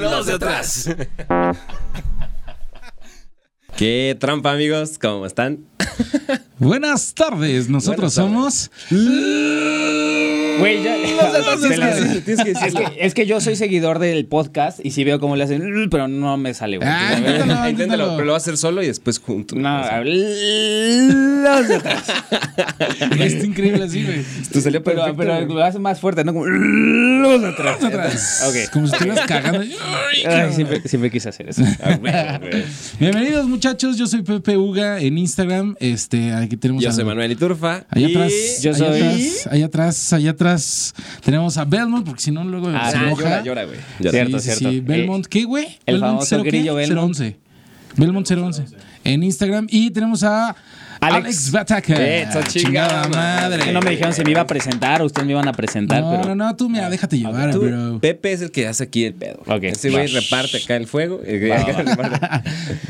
Los de atrás. Qué trampa, amigos. ¿Cómo están? Buenas tardes, nosotros Buenas tardes. somos. Güey, ya. Es que, es que yo soy seguidor del podcast y sí veo cómo le hacen, pero no me sale, güey. Ah, inténtalo, Inténtalo, inténtalo. pero lo vas a hacer solo y después junto. No, los de atrás. Está increíble así, güey. Tú salió Pero, perfecto. pero lo hace más fuerte, ¿no? Como los de atrás. Atrás. Ok. Como si estuvieras cagando. Ay, siempre, siempre quise hacer eso. Ah, güey, güey. Bienvenidos, muchachos. Yo soy Pepe Uga en Instagram. Este, aquí tenemos Yo a- soy Manuel Iturfa. Allá y- atrás, Yo allá soy- atrás, allá atrás, allá atrás tenemos a Belmont, porque si no luego Ah, se Ah, enoja. llora, llora, güey. Cierto, sí, cierto. sí. Belmont, ¿qué, güey? el Belmont famoso cero qué? grillo Belmont. 011. Belmont 011. En Instagram. Y tenemos a Alex, Alex. Bataca. Eso, chingada madre. Que no me dijeron si me iba a presentar o ustedes me iban a presentar, No, pero. no, no, tú mira, déjate llevar, Tú, bro. Pepe es el que hace aquí el pedo. Ok. Ese güey reparte acá el fuego. el que reparte-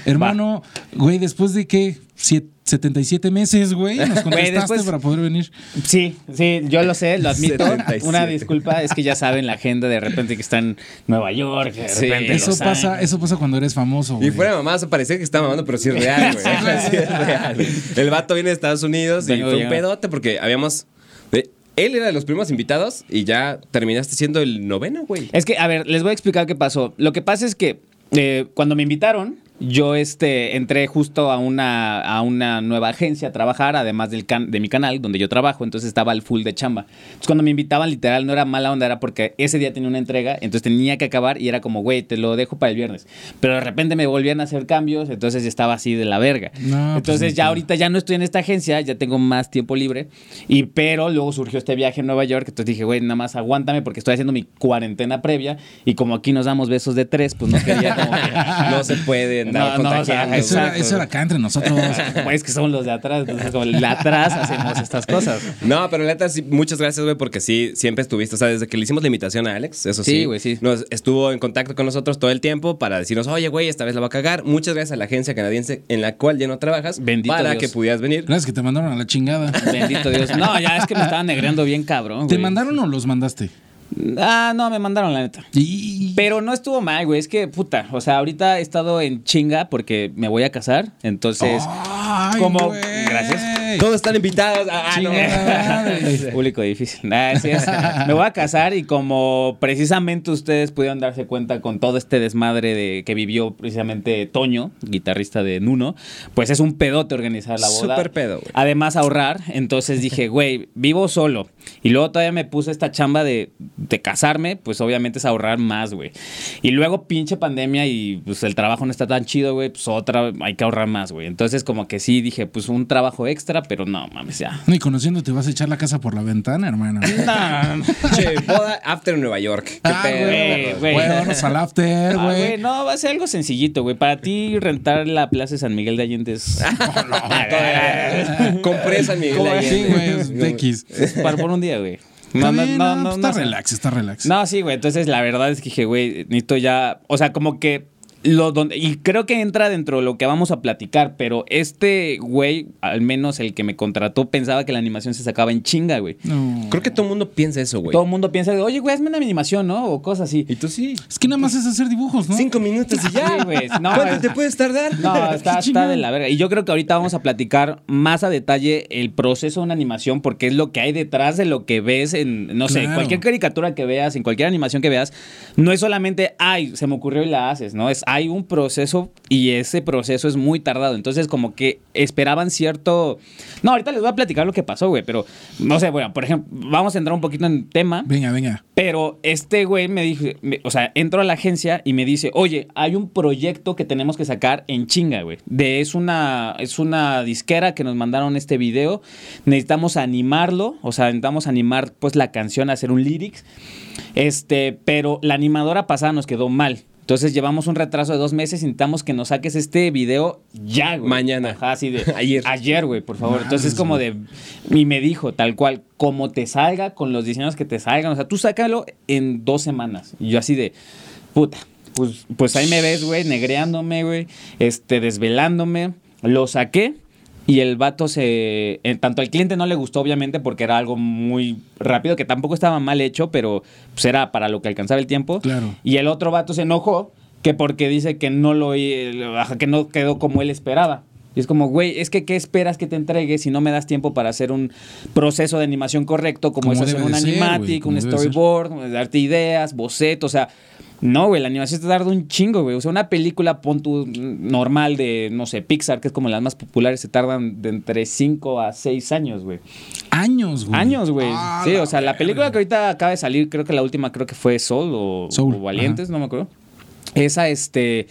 Hermano, güey, después de qué? Siete- 77 meses, güey, nos contestaste después- para poder venir. Sí, sí, yo lo sé, lo admito. 77. Una disculpa, es que ya saben la agenda de repente que está en Nueva York, de Sí. repente. Eso pasa, eso pasa cuando eres famoso, Y güey. fuera mamá, se parecía que estaba mamando, pero sí es real, güey. Sí es real. El vato viene de Estados Unidos y fue un pedote porque habíamos. Él era de los primeros invitados y ya terminaste siendo el noveno, güey. Es que, a ver, les voy a explicar qué pasó. Lo que pasa es que eh, cuando me invitaron, yo este, entré justo a una, a una nueva agencia a trabajar, además del can- de mi canal donde yo trabajo, entonces estaba al full de chamba. Entonces cuando me invitaban, literal, no era mala onda, era porque ese día tenía una entrega, entonces tenía que acabar y era como, güey, te lo dejo para el viernes. Pero de repente me volvían a hacer cambios, entonces estaba así de la verga. No, pues, entonces ya no. ahorita ya no estoy en esta agencia, ya tengo más tiempo libre, y pero luego surgió este viaje a Nueva York, entonces dije, güey, nada más aguántame porque estoy haciendo mi cuarentena previa y como aquí nos damos besos de tres, pues no quería como que... No se puede No, no, o sea, contagiando. Eso era, Exacto. eso era acá entre nosotros. Güey, es que somos los de atrás, entonces como el de atrás hacemos estas cosas. No, pero neta, sí, muchas gracias, güey, porque sí, siempre estuviste. O sea, desde que le hicimos la invitación a Alex, eso sí. Sí, güey, sí. Nos estuvo en contacto con nosotros todo el tiempo para decirnos, oye, güey, esta vez la va a cagar. Muchas gracias a la agencia canadiense en la cual ya no trabajas. Bendito Para Dios. que pudieras venir. Gracias que te mandaron a la chingada. Bendito Dios. No, ya es que me estaban negreando bien cabrón, ¿Te mandaron o los mandaste? Ah, no, me mandaron la neta. Y... Pero no estuvo mal, güey. Es que, puta, o sea, ahorita he estado en chinga porque me voy a casar. Entonces, Ay, como- güey. gracias. Todos están invitados. Ah, no. Chingada madre. Público difícil. Nah, así es. Me voy a casar y como precisamente ustedes pudieron darse cuenta con todo este desmadre de que vivió precisamente Toño, guitarrista de Nuno, pues es un pedote organizar la boda. Súper pedo, güey. Además ahorrar. Entonces dije, güey, vivo solo. Y luego todavía me puse esta chamba de, de casarme, pues obviamente es ahorrar más, güey. Y luego pinche pandemia y pues el trabajo no está tan chido, güey, pues otra, hay que ahorrar más, güey. Entonces como que sí dije, pues un trabajo extra, pero no, mames, ya. Y conociéndote vas a echar la casa por la ventana, hermano. No, Che, boda after Nueva York. Qué Ah, pedo. güey, al after, Ah, güey. güey, no, va a ser algo sencillito, güey. Para ti rentar la Plaza de San Miguel de Allende es... Compré San Miguel ¿Cómo de Allende. güey? Es para por un día, güey. Está bien, no, pues está sé. relax, está relax. No, sí, güey. Entonces, la verdad es que dije, güey, necesito ya. O sea, como que. Lo donde, y creo que entra dentro de lo que vamos a platicar, pero este güey, al menos el que me contrató, pensaba que la animación se sacaba en chinga, güey. No. Creo que todo el mundo piensa eso, güey. Todo el mundo piensa, oye, güey, hazme una animación, ¿no? O cosas así. Y tú sí. Es que nada más es hacer dibujos, ¿no? Cinco minutos y ya. Sí, güey. No, ¿Cuánto es- te puedes tardar? No, está, de la verga. Y yo creo que ahorita vamos a platicar más a detalle el proceso de una animación, porque es lo que hay detrás de lo que ves en, no sé, Claro. cualquier caricatura que veas, en cualquier animación que veas, no es solamente, ay, se me ocurrió y la haces, ¿no? Es, hay un proceso y ese proceso es muy tardado. Entonces, como que esperaban cierto. No, ahorita les voy a platicar lo que pasó, güey, pero no sé, bueno, por ejemplo, vamos a entrar un poquito en tema. Venga, venga. Pero este güey me dijo, me- o sea, entro a la agencia y me dice, oye, hay un proyecto que tenemos que sacar en chinga, güey. De, es, una, es una disquera que nos mandaron este video. Necesitamos animarlo, o sea, necesitamos animar pues la canción, hacer un lyrics. Este, pero la animadora pasada nos quedó mal. Entonces llevamos un retraso de dos meses y necesitamos que nos saques este video ya, güey. Mañana. Ajá, así de Ayer. Ayer, güey, por favor. Entonces es como de. Y me dijo, tal cual, como te salga, con los diseños que te salgan. O sea, tú sácalo en dos semanas. Y yo así de. Puta. Pues, pues ahí me ves, güey, negreándome, güey. Este, desvelándome. Lo saqué. Y el vato se. eh, tanto al cliente no le gustó, obviamente, porque era algo muy rápido, que tampoco estaba mal hecho, pero pues, era para lo que alcanzaba el tiempo. Claro. Y el otro vato se enojó que porque dice que no lo ajá, que no quedó como él esperaba. Y es como, güey, es que ¿qué esperas que te entregue si no me das tiempo para hacer un proceso de animación correcto, como, Como es hacer un ser, animatic, un storyboard, darte ideas, boceto, o sea, no, güey, la animación te tarda un chingo, güey. O sea, una película, pon tu normal de, no sé, Pixar, que es como las más populares, se tardan de entre 5 a 6 años, güey. Años, güey. Años, güey. Ah, sí, o sea, la película que ahorita acaba de salir, creo que la última creo que fue Soul o, Soul, o Valientes, no me acuerdo. Esa, este,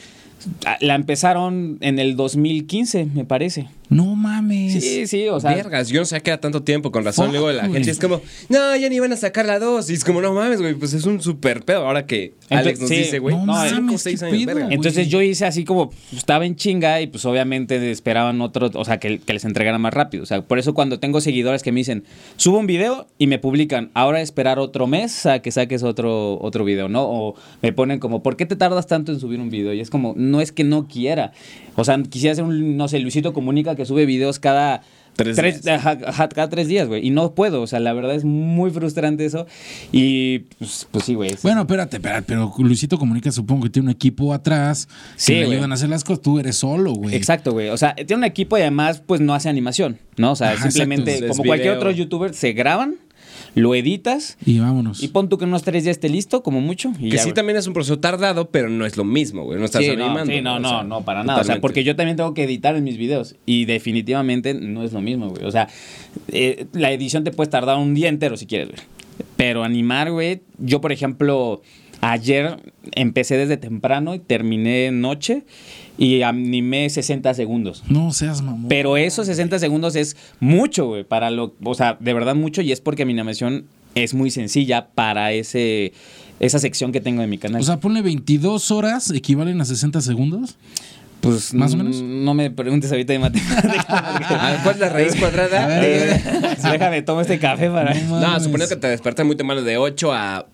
la empezaron en el 2015, me parece. No mames. Sí, sí, o sea. Vergas, yo no sé qué era tanto tiempo, con razón. Luego la gente es como, no, ya ni van a sacar la 2. Y es como, no mames, güey, pues es un super pedo. Ahora que Alex nos sí, dice, güey, no no, mames, cinco seis años, pedo, verga. Entonces yo hice así como, pues, estaba en chinga y pues obviamente esperaban otro, o sea, que, que les entregara más rápido. O sea, por eso cuando tengo seguidores que me dicen, subo un video y me publican, ahora esperar otro mes a que saques otro, otro video, ¿no? O me ponen como, ¿por qué te tardas tanto en subir un video? Y es como, no es que no quiera. O sea, quisiera hacer un, no sé, Luisito Comunica que sube videos cada... Tres días. ajá, ajá, cada tres días, güey. Y no puedo. O sea, la verdad es muy frustrante eso. Y pues, pues sí, güey. Bueno, espérate, espérate, pero Luisito Comunica supongo que tiene un equipo atrás Sí, que le ayudan a hacer las cosas. Tú eres solo, güey. Exacto, güey. O sea, tiene un equipo y además, pues no hace animación, ¿no? O sea, Ajá, simplemente, exacto. como cualquier otro youtuber, se graban, lo editas Y vámonos. y pon tú que en unos tres días esté listo, como mucho. Y Que ya, sí güey. también es un proceso tardado, pero no es lo mismo, güey. No estás Sí, no, animando. sí, no, no, sea, no, para nada. O sea, porque yo también tengo que editar en mis videos y definitivamente no es lo mismo, güey. O sea, eh, la edición te puede tardar un día entero si quieres, güey. Pero animar, güey, yo por ejemplo, ayer empecé desde temprano y terminé noche y animé 60 segundos. No seas mamón. Pero esos 60 segundos es mucho, güey, para lo, o sea, de verdad mucho y es porque mi animación es muy sencilla para ese esa sección que tengo en mi canal. O sea, ponle 22 horas, equivalen a 60 segundos. pues ¿más o menos? No me preguntes ahorita de matemáticas. A ver, ¿Cuál es la raíz cuadrada? A ver, Eh, Déjame tomo este café para No No, suponiendo que te despertas muy temprano de 8 a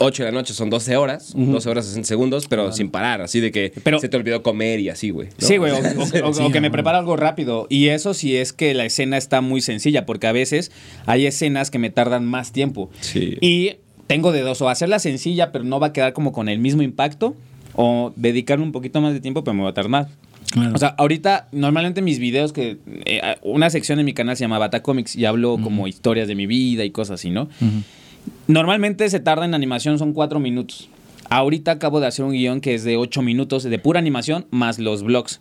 8 de la noche, son 12 horas, 12 horas 60 segundos, pero sin parar, así de que Pero- se te olvidó comer y así, güey. ¿no? Sí, güey, o, o- o- Sí, o que me prepara algo rápido. Y eso sí es que la escena está muy sencilla, porque a veces hay escenas que me tardan más tiempo. Sí. Y tengo de dos, o hacerla sencilla, pero no va a quedar como con el mismo impacto, o dedicarle un poquito más de tiempo, pero me va a tardar más. Claro. O sea, ahorita, normalmente mis videos que. eh, una sección en mi canal se llama Bata Comics y hablo como historias de mi vida y cosas así, ¿no? Normalmente se tarda en animación, son cuatro minutos. Ahorita acabo de hacer un guion que es de ocho minutos de pura animación más los vlogs.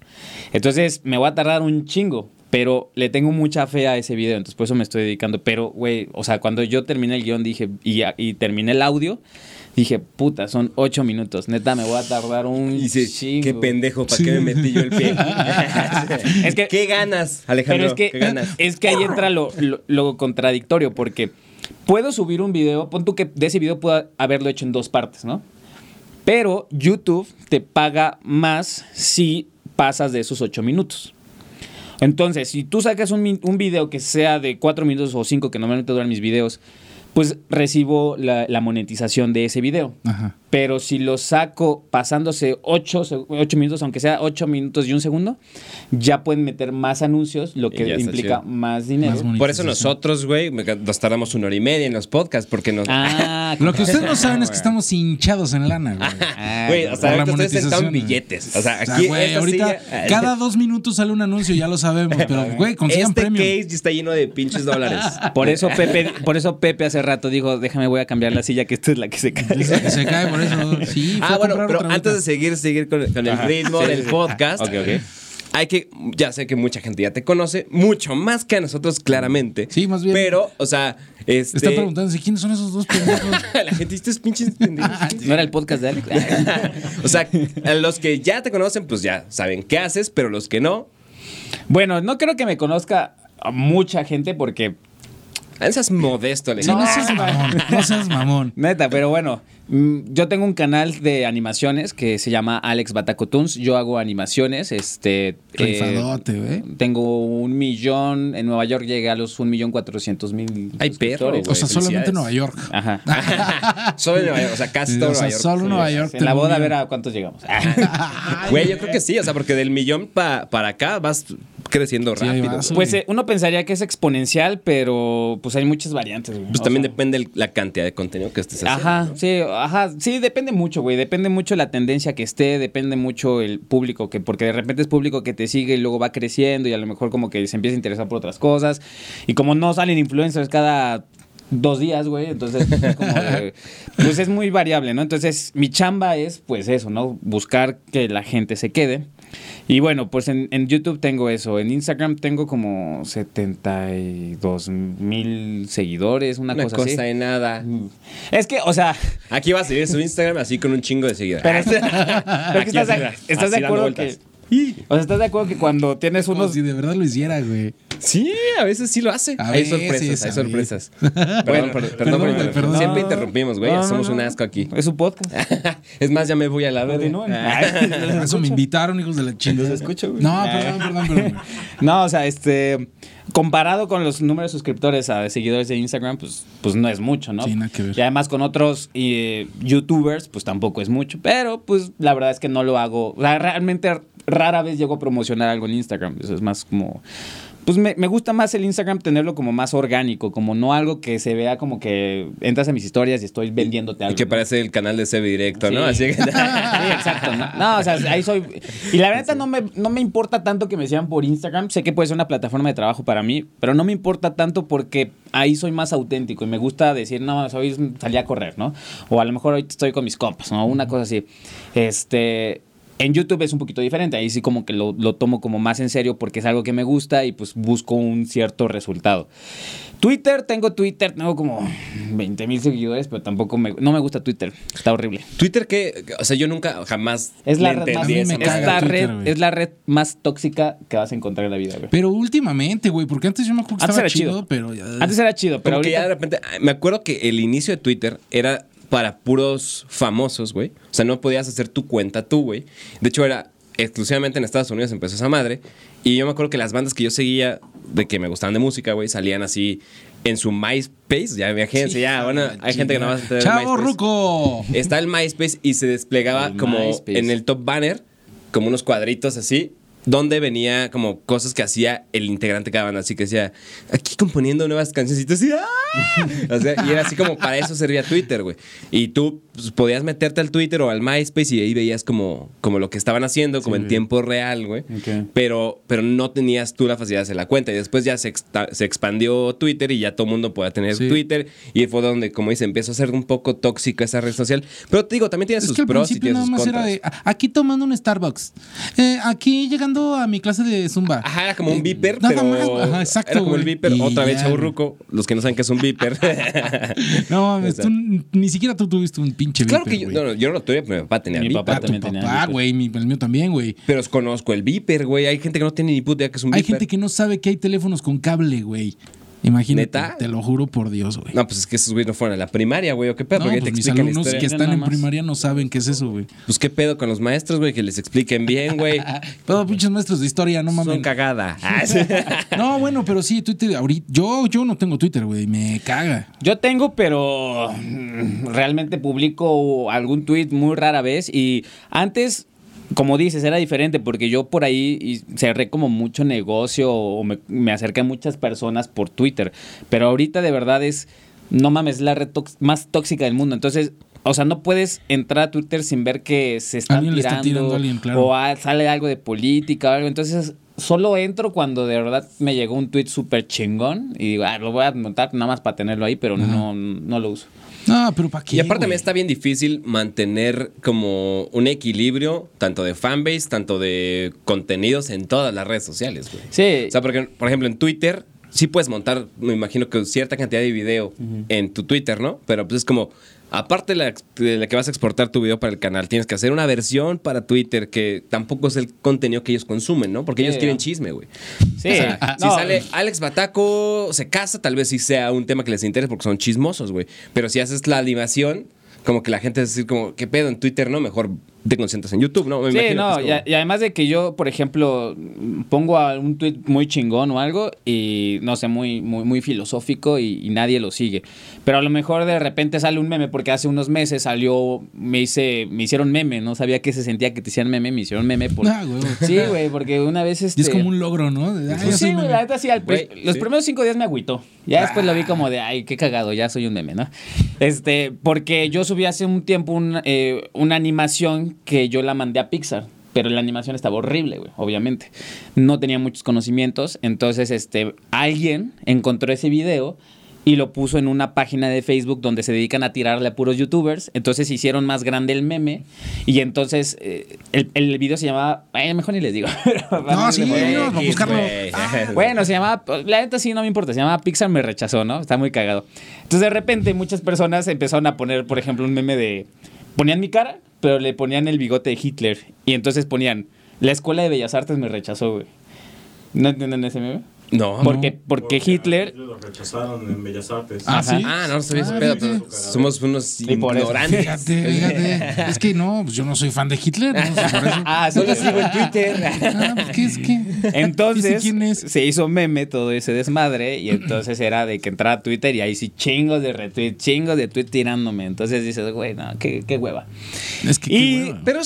Entonces me va a tardar un chingo, pero le tengo mucha fe a ese video, entonces por eso me estoy dedicando. Pero, güey, o sea, cuando yo terminé el guion dije, y, y terminé el audio, dije, puta, son ocho minutos. Neta, me voy a tardar un Y dice, chingo. qué pendejo, ¿para Sí. qué me metí yo el pie? Es que- ¿Qué ganas, Alejandro? Pero es que, ¿Qué ganas? es que ahí entra lo, lo- lo contradictorio, porque puedo subir un video, pon tú que de ese video puedo haberlo hecho en dos partes, ¿no? Pero YouTube te paga más si pasas de esos ocho minutos. Entonces, si tú sacas un, video que sea de cuatro minutos o cinco, que normalmente duran mis videos, pues recibo la, la monetización de ese video. Ajá. Pero si lo saco pasándose 8, minutos, aunque sea 8 minutos y un segundo, ya pueden meter más anuncios, lo que implica chido. más dinero. Más. Por eso nosotros, güey, me- nos tardamos una hora y media en los podcasts, porque nos... ah, Lo que ustedes no saben es que estamos hinchados en lana, güey. Ah, o sea, ustedes monetización, billetes. O sea, O sea, aquí güey, ahorita silla- cada dos minutos sale un anuncio, ya lo sabemos, pero güey, consigan Este premium. case ya está lleno de pinches dólares. Por eso Pepe, por eso Pepe hace rato dijo, déjame voy a cambiar la silla, que esta es la que se cae. Se cae por eso. Sí, fue Ah, a bueno, pero otra antes de seguir, seguir con, con el ritmo Sí, del sí, sí. podcast, Ok, ok. hay que, ya sé que mucha gente ya te conoce, mucho más que a nosotros claramente. Sí, más bien. Pero, o sea, este... Está preguntando quiénes son esos dos pendejos. la gente, estos pinches pendejos. ¿No era el podcast de Alex? o sea, a los que ya te conocen, pues ya saben qué haces, pero los que no, bueno, no creo que me conozca a mucha gente porque no seas modesto, Alejandro. no seas mamón, no seas mamón. Neta, pero bueno, mm, yo tengo un canal de animaciones que se llama Alex Batacotuns. Yo hago animaciones, este... eh, Rifadote, güey. tengo un millón, en Nueva York llegué a los un millón cuatrocientos mil Ay, perro. O sea, solamente felicidades. Nueva York. Ajá. Solo en Nueva York, o sea, casi todo O sea, Nueva York. solo Nueva York. En la boda a ver a a cuántos llegamos. Güey, yo creo que sí, o sea, porque del millón pa- para acá vas creciendo Sí, rápido. Pues eh, uno pensaría que es exponencial, pero pues hay muchas variantes, güey. Pues O también sea, depende el- la cantidad de contenido que estés haciendo. Ajá, ¿no? sí, ajá, sí, depende mucho, güey, depende mucho la tendencia que esté, depende mucho el público, que porque de repente es público que te sigue y luego va creciendo y a lo mejor como que se empieza a interesar por otras cosas y como no salen influencers cada dos días, güey, entonces es como de- pues es muy variable, ¿no? Entonces mi chamba es pues eso, ¿no? Buscar que la gente se quede. Y bueno, pues en, en YouTube tengo eso, en Instagram tengo como 72 mil seguidores, una, Una cosa, cosa así. de nada. Es que, o sea, Aquí va a seguir su Instagram así con un chingo de seguidores. pero, es- pero es que Aquí estás, de, estás así acuerdo que. O sea, estás de acuerdo que cuando tienes Como unos. si de verdad lo hiciera, güey. Sí, a veces sí lo hace. A hay sorpresas, hay sorpresas. Perdón, perdón, perdón. Siempre interrumpimos, güey. No, Somos no. un asco aquí. Es su podcast. es más, ya me voy a la verde. Continúen. Por eso me invitaron, hijos de la chingada. Los escucho, güey. No, perdón, perdón, perdón. No, o sea, este. Comparado con los números de suscriptores a seguidores de Instagram, pues, pues no es mucho, ¿no? Sí, nada que ver. Y además con otros eh, youtubers, pues tampoco es mucho. Pero, pues, la verdad es que no lo hago. O sea, realmente rara vez llego a promocionar algo en Instagram. Eso es más como. Pues me, me gusta más el Instagram tenerlo como más orgánico, como no algo que se vea como que entras a mis historias y estoy vendiéndote algo. Y que parece el canal de CB Directo, ¿no? Sí. Así que. Sí, exacto. ¿no? No, o sea, ahí soy. Y la verdad no me, no me importa tanto que me sigan por Instagram. Sé que puede ser una plataforma de trabajo para mí, pero no me importa tanto porque ahí soy más auténtico y me gusta decir, no, hoy salí a correr, ¿no? O a lo mejor hoy estoy con mis compas, ¿no? Una cosa así. Este. En YouTube es un poquito diferente, ahí sí como que lo, lo tomo como más en serio porque es algo que me gusta y pues busco un cierto resultado. Twitter, tengo Twitter, tengo como 20 mil seguidores, pero tampoco me, no me gusta Twitter, está horrible. Twitter que, o sea, yo nunca jamás Es la, red más, es, la Twitter, red, es la red más tóxica que vas a encontrar en la vida, güey. Pero últimamente, güey, porque antes yo me acuerdo que Antes estaba era chido, chido. pero ya. Antes era chido, pero Como que ya de repente, me acuerdo que el inicio de Twitter era para puros famosos, güey. O sea, no podías hacer tu cuenta tú, güey. De hecho, era exclusivamente en Estados Unidos empezó esa madre. Y yo me acuerdo que las bandas que yo seguía, de que me gustaban de música, güey, salían así en su MySpace. Ya, imagínense, ya, bueno, hay gente que no va a entender ¡Chavo MySpace. Ruco! Está el MySpace y se desplegaba El como MySpace. en el top banner, como unos cuadritos así, donde venía como cosas que hacía el integrante de cada banda. Así que decía, aquí componiendo nuevas cancioncitas. Y, ¡ah! O sea, y era así como para eso servía Twitter, güey. Y tú pues, podías meterte al Twitter o al MySpace y ahí veías como, como lo que estaban haciendo, como en tiempo real, güey. Pero, pero no tenías tú la facilidad de hacer la cuenta. Y después ya se, exta- se expandió Twitter y ya todo el mundo podía tener Sí. Twitter. Y fue donde, como dice, empezó a ser un poco tóxica esa red social. Pero te digo, también tiene Es sus que al pros y principio tiene nada sus más contras. era de "Ah, aquí tomando un Starbucks, eh, aquí llegando a mi clase de Zumba. Ajá, era como un Eh, beeper, nada pero. más, ajá, exacto, Era como el beeper. Y Otra vez, chaburruco. Los que no saben qué es un beeper. No mames, tú ni siquiera tú tuviste un pinche claro beeper, que yo, no, no, yo no lo tuve, pero mi papá tenía Mi beeper. papá Ah, tu también tenía papá, güey, mi- el mío también, güey. Pero os conozco el beeper, güey. Hay gente que no tiene ni puta idea que es un Hay beeper. gente que no sabe que hay teléfonos con cable, güey. Imagínate, ¿Neta? te lo juro por Dios, güey. No, pues es que esos güeyes no fueron a la primaria, güey. ¿O qué pedo? No, Porque pues te mis explican la alumnos historia. que están Nada en más. primaria no saben qué es eso, güey. Pues qué pedo con los maestros, güey, que les expliquen bien, güey. Todos pinches maestros de historia, no Son mames. cagada. Ah. No, bueno, pero sí, Twitter, ahorita, yo, yo no tengo Twitter, güey, me caga. Yo tengo, pero mm, realmente publico algún tweet muy rara vez y antes, como dices, era diferente porque yo por ahí y- cerré como mucho negocio o me, me acerqué a muchas personas por Twitter, pero ahorita de verdad es, no mames, es la red más tóxica del mundo, entonces... O sea, no puedes entrar a Twitter sin ver que se están tirando, está tirando a alguien, claro. o a- sale algo de política o algo. Entonces, solo entro cuando de verdad me llegó un tweet súper chingón y digo, ah, lo voy a anotar nada más para tenerlo ahí, pero no, no lo uso. No, pero ¿para qué? Y aparte también está bien difícil mantener como un equilibrio tanto de fanbase, tanto de contenidos en todas las redes sociales, güey. Sí. O sea, porque, por ejemplo, en Twitter sí puedes montar, me imagino que cierta cantidad de video en tu Twitter, ¿no? Pero pues es como, aparte de la, de la que vas a exportar tu video para el canal, tienes que hacer una versión para Twitter que tampoco es el contenido que ellos consumen, ¿no? Porque Sí, ellos quieren chisme, güey. Sí. O sea, Ah, si sale Alex Bataco se casa, tal vez sí sea un tema que les interese porque son chismosos, güey. Pero si haces la animación, como que la gente va a decir como, ¿qué pedo en Twitter, no? Mejor te concentras en YouTube, ¿no? Me Sí, imagino no, y, como- a- y además de que yo, por ejemplo, pongo a un tweet muy chingón o algo y no sé, muy, muy, muy filosófico y, y nadie lo sigue. Pero a lo mejor de repente sale un meme, porque hace unos meses salió, me hice, me hicieron meme, no sabía que se sentía que te hicieran meme, me hicieron meme por. Ah, güey. Sí, güey, porque una vez este. Y es como un logro, ¿no? De, ah, sí, güey, la neta sí, al- Güey, los sí. primeros cinco días me agüitó. Ya después lo vi como de, ay, qué cagado, ya soy un meme, ¿no? Este, porque yo subí hace un tiempo un, eh, una animación que yo la mandé a Pixar. Pero la animación estaba horrible, güey, obviamente. No tenía muchos conocimientos. Entonces, este, alguien encontró ese video y lo puso en una página de Facebook donde se dedican a tirarle a puros youtubers. Entonces hicieron más grande el meme. Y entonces eh, el, el video se llamaba. Ay, mejor ni les digo. No, sí, no, X, buscarlo. Ah, Bueno, se llamaba, la neta sí no me importa, se llamaba Pixar me rechazó, ¿no? Está muy cagado. Entonces de repente muchas personas empezaron a poner, por ejemplo, un meme de, ponían mi cara, pero le ponían el bigote de Hitler. Y entonces ponían, la Escuela de Bellas Artes me rechazó, güey. ¿No entienden ese meme? No. Porque, porque Hitler... Lo rechazaron en Bellas Artes. Ah, Ajá. sí. Ah, no, no sabía ese Ah, pedo. Somos unos ignorantes. Fíjate, fíjate. Es que no, pues yo no soy fan de Hitler. No sé por eso. Ah, No lo sí. sigo en Twitter. Ah, pues, ¿qué es que? Entonces ¿Ese quién es? se hizo meme todo ese desmadre y entonces era de que entrara a Twitter y ahí sí chingos de retweet, chingos de tweet tirándome. Entonces dices, güey, no, qué, qué hueva. Es que qué Y- hueva. Pero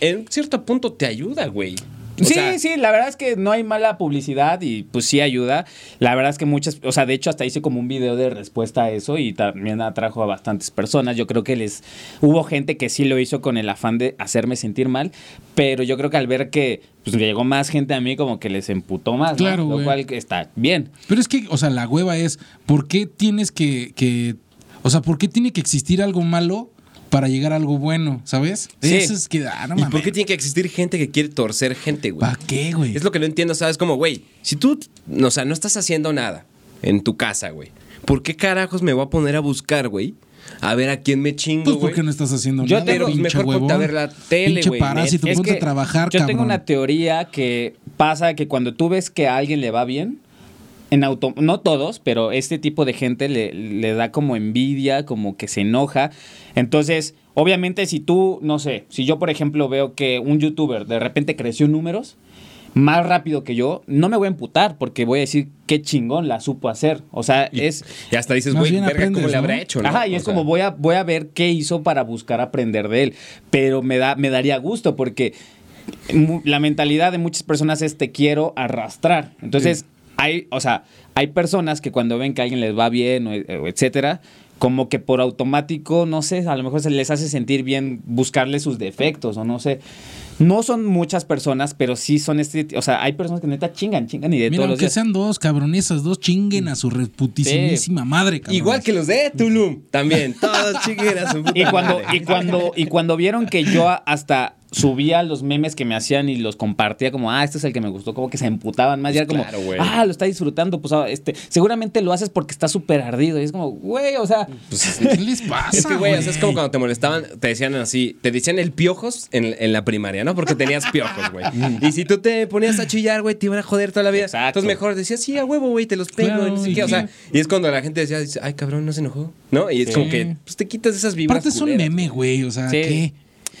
en cierto punto te ayuda, güey. O sí, sea, sí, la verdad es que no hay mala publicidad y pues sí ayuda. La verdad es que muchas, o sea, de hecho hasta hice como un video de respuesta a eso y también atrajo a bastantes personas. Yo creo que les hubo gente que sí lo hizo con el afán de hacerme sentir mal, pero yo creo que al ver que pues llegó más gente a mí como que les emputó más, ¿no? Claro, lo güey. cual está bien. Pero es que, o sea, la hueva es, ¿por qué tienes que, que- o sea, ¿por qué tiene que existir algo malo para llegar a algo bueno, ¿sabes? Sí. Eso es que, ah, no ¿Y mames. por qué tiene que existir gente que quiere torcer gente, güey? ¿Para qué, güey? Es lo que no entiendo, ¿sabes? Como, güey, si tú, o sea, no estás haciendo nada en tu casa, güey, ¿por qué carajos me voy a poner a buscar, güey? A ver a quién me chingo, Pues güey. porque no estás haciendo Yo nada, tengo- pinche mejor ponte huevón. a ver la tele, güey, parásito, Es ponte que a trabajar, Yo cabrón. tengo una teoría que pasa que cuando tú ves que a alguien le va bien, en auto, no todos, pero este tipo de gente le, le da como envidia, como que se enoja. Entonces, obviamente, si tú, no sé, si yo, por ejemplo, veo que un youtuber de repente creció en números más rápido que yo, no me voy a emputar porque voy a decir qué chingón la supo hacer. O sea, es. Y hasta dices, güey, verga, ¿cómo aprendes, le habrá hecho, no? Ajá, y O es sea, como voy a, voy a ver qué hizo para buscar aprender de él. Pero me, da, me daría gusto porque la mentalidad de muchas personas es te quiero arrastrar. Entonces, hay, o sea, hay personas que cuando ven que a alguien les va bien o, o etcétera, como que por automático, no sé, a lo mejor se les hace sentir bien buscarle sus defectos o no sé. No son muchas personas, pero sí son este, o sea, hay personas que neta chingan, chingan y de Mira, todos los aunque días. sean dos, cabrón, esas dos chinguen a su reputisimísima madre, cabrón. Igual que los de Tulum, también. Todos chinguen a su puta Y cuando, madre. y cuando, y cuando vieron que yo hasta subía los memes que me hacían y los compartía como, ah, este es el que me gustó, como que se emputaban más. y era como, claro, güey. ah, lo está disfrutando, pues ah, este, seguramente lo haces porque está súper ardido. Y es como, güey, o sea, Pues, ¿Qué les pasa, Es que, güey, o sea, es como cuando te molestaban, te decían así, te decían el piojos en, en la primaria, ¿no? Porque tenías piojos, güey. y si tú te ponías a chillar, güey, te iban a joder toda la vida. Exacto. Entonces mejor decías, sí, a huevo, güey, te los pego, Claro, y no sé ¿y qué. O sea, qué? y es cuando la gente decía, ay, cabrón, no se enojó, ¿no? Y es Sí. como que, pues te quitas esas vibras. Aparte es un meme, güey, o sea, Sí. ¿qué?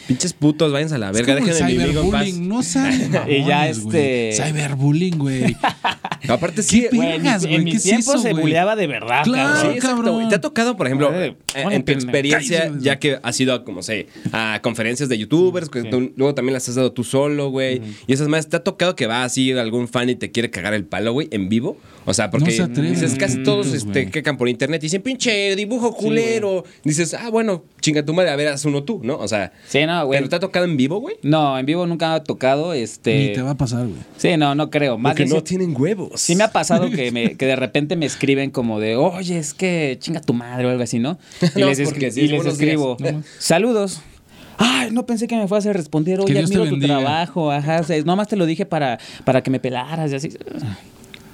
Pinches putos, váyanse a la verga, el dejen paz. cyberbullying, no sean Y ya, este- Cyberbullying, güey. Aparte, sí, ¿Qué güey. en mis, en ¿qué mis tiempos eso, se güey? buleaba de verdad, Claro, cabrón. Sí, cabrón. ¿Te ha tocado, por ejemplo, eh, en tu me- experiencia, ya que has ido a, como sé, a conferencias de youtubers, que Sí. tú- luego también las has dado tú solo, güey, y esas más, ¿te ha tocado que va así algún fan y te quiere cagar el palo, güey, en vivo? O sea, porque No se atreven, dices, casi todos este, quecan por internet y dicen, pinche dibujo culero. dices, ah, bueno, chinga tu madre, a ver, haz uno tú, ¿no? O sea, Sí, no, güey. ¿pero te ha tocado en vivo, güey? No, en vivo nunca me ha tocado, este... Ni te va a pasar, güey. Sí, no, no creo. Más Porque no tienen huevos. Sí me ha pasado que, me, que de repente me escriben como de, oye, es que chinga tu madre o algo así, ¿no? Y No, les, es sí, y les buenos escribo. No. saludos. Ay, no pensé que me fueras a responder, oye, admiro tu trabajo, ajá, o sea, nomás te lo dije para, para que me pelaras y así.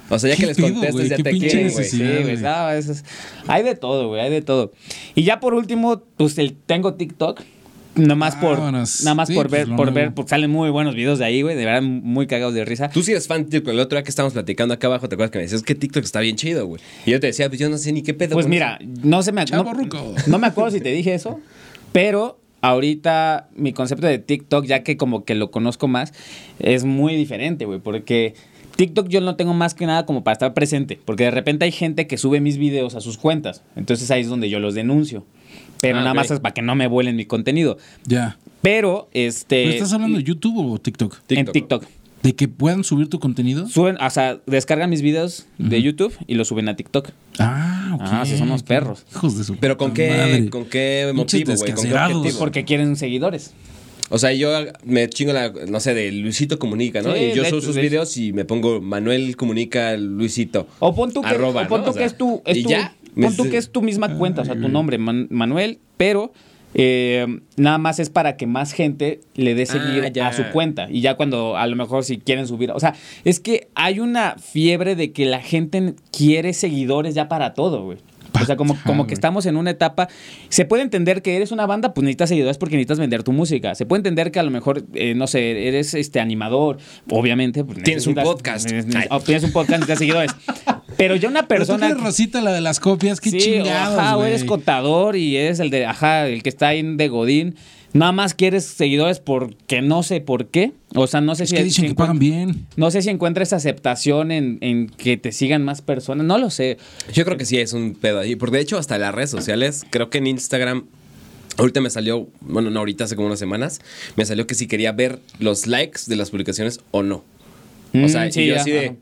O sea, ya ¿Qué que les contestas, güey? ya ¿Qué te quieren, güey. Sí, güey, güey. no, eso es- hay de todo, güey, hay de todo. Y ya por último, pues el, tengo TikTok. Nomás por, Vámonos. nada más Sí, por pues, ver, por nuevo. ver, porque salen muy buenos videos de ahí, güey, de verdad muy cagados de risa. Tú sí eres fan, tío, con el otro día que estábamos platicando acá abajo, ¿te acuerdas que me decías que TikTok está bien chido, güey? Y yo te decía, pues yo no sé ni qué pedo. Pues mira, no se me no, Chavorruco. no me acuerdo si te dije eso, pero ahorita mi concepto de TikTok, ya que como que lo conozco más, es muy diferente, güey, porque TikTok yo no tengo más que nada como para estar presente, porque de repente hay gente que sube mis videos a sus cuentas, entonces ahí es donde yo los denuncio. Pero Ah, nada más es para que no me vuelen mi contenido. Ya. Pero, este... ¿Pero estás hablando de YouTube o TikTok? En TikTok. TikTok. ¿De que puedan subir tu contenido? Suben, o sea, descargan mis videos de YouTube y los suben a TikTok. Ah, ok. Ah, sí, son unos perros. Hijos de su Pero ¿con qué, madre. ¿con qué motivo, güey? ¿Con qué descacerados. objetivo? Porque quieren seguidores. O sea, yo me chingo la, no sé, de Luisito Comunica, ¿no? Sí, y yo subo sus de- videos y me pongo Manuel Comunica Luisito. O pon tú que, Arroba, o pon ¿no? tú O que sea, es tu, es y tu- ya. pon Me- tú que es tu misma cuenta, o sea, tu nombre, Man- Manuel, pero eh, nada más es para que más gente le dé Ah, seguir ya. a su cuenta. Y ya cuando a lo mejor si quieren subir, o sea, es que hay una fiebre de que la gente quiere seguidores ya para todo, güey. O sea, como, como que estamos en una etapa. Se puede entender que eres una banda, pues necesitas seguidores porque necesitas vender tu música. Se puede entender que a lo mejor, eh, no sé, eres este animador, obviamente. Pues Tienes un podcast. tienes un podcast, necesitas seguidores. Pero ya una Pero tú persona. Rosita, la de las copias, qué Sí, chingados, ajá, o eres contador y eres el de, ajá, el que está ahí de Godín. Nada más quieres seguidores porque no sé por qué. O sea, no sé Es si. que dicen si que pagan bien. No sé si encuentras aceptación en, en que te sigan más personas. No lo sé. Yo creo que sí es un pedo ahí. Porque de hecho, hasta las redes sociales, creo que en Instagram. Ahorita me salió, bueno, no ahorita, hace como unas semanas, me salió que si quería ver los likes de las publicaciones o no. O sea, Mm, sí, y yo ya, así de, ajá.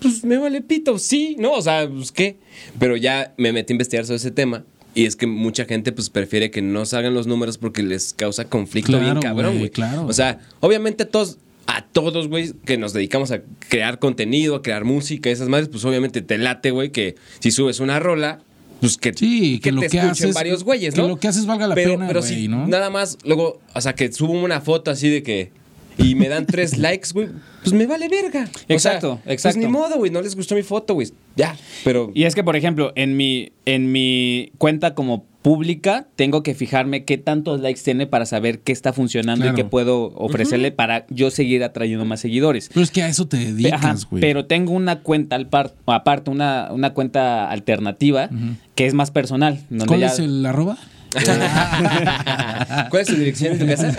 pues me vale pito, sí, ¿no? O sea, pues qué. Pero ya me metí a investigar sobre ese tema. Y es que mucha gente pues prefiere que no salgan los números porque les causa conflicto Claro, bien cabrón, güey, claro. O sea, obviamente todos, a todos, güey, que nos dedicamos a crear contenido, a crear música, esas madres, pues obviamente te late, güey, que si subes una rola, pues que, Sí, que lo te que escuchen haces- varios güeyes, que ¿no? lo que haces valga la pero, pena, Pero güey, si ¿no? nada más, luego, o sea, que subo una foto así de que... Y me dan tres likes, güey. Pues me vale verga. O sea, Exacto, Pues exacto. ni modo, güey. No les gustó mi foto, güey. Ya. Pero. Y es que, por ejemplo, en mi, en mi cuenta como pública, tengo que fijarme qué tantos likes tiene para saber qué está funcionando Claro. y qué puedo ofrecerle para yo seguir atrayendo más seguidores. Pero es que a eso te dedicas, güey. pero tengo una cuenta al par- aparte, una, una cuenta alternativa que es más personal. Donde ¿Cuál ya- es el arroba? ¿Cuál es tu dirección de tu casa?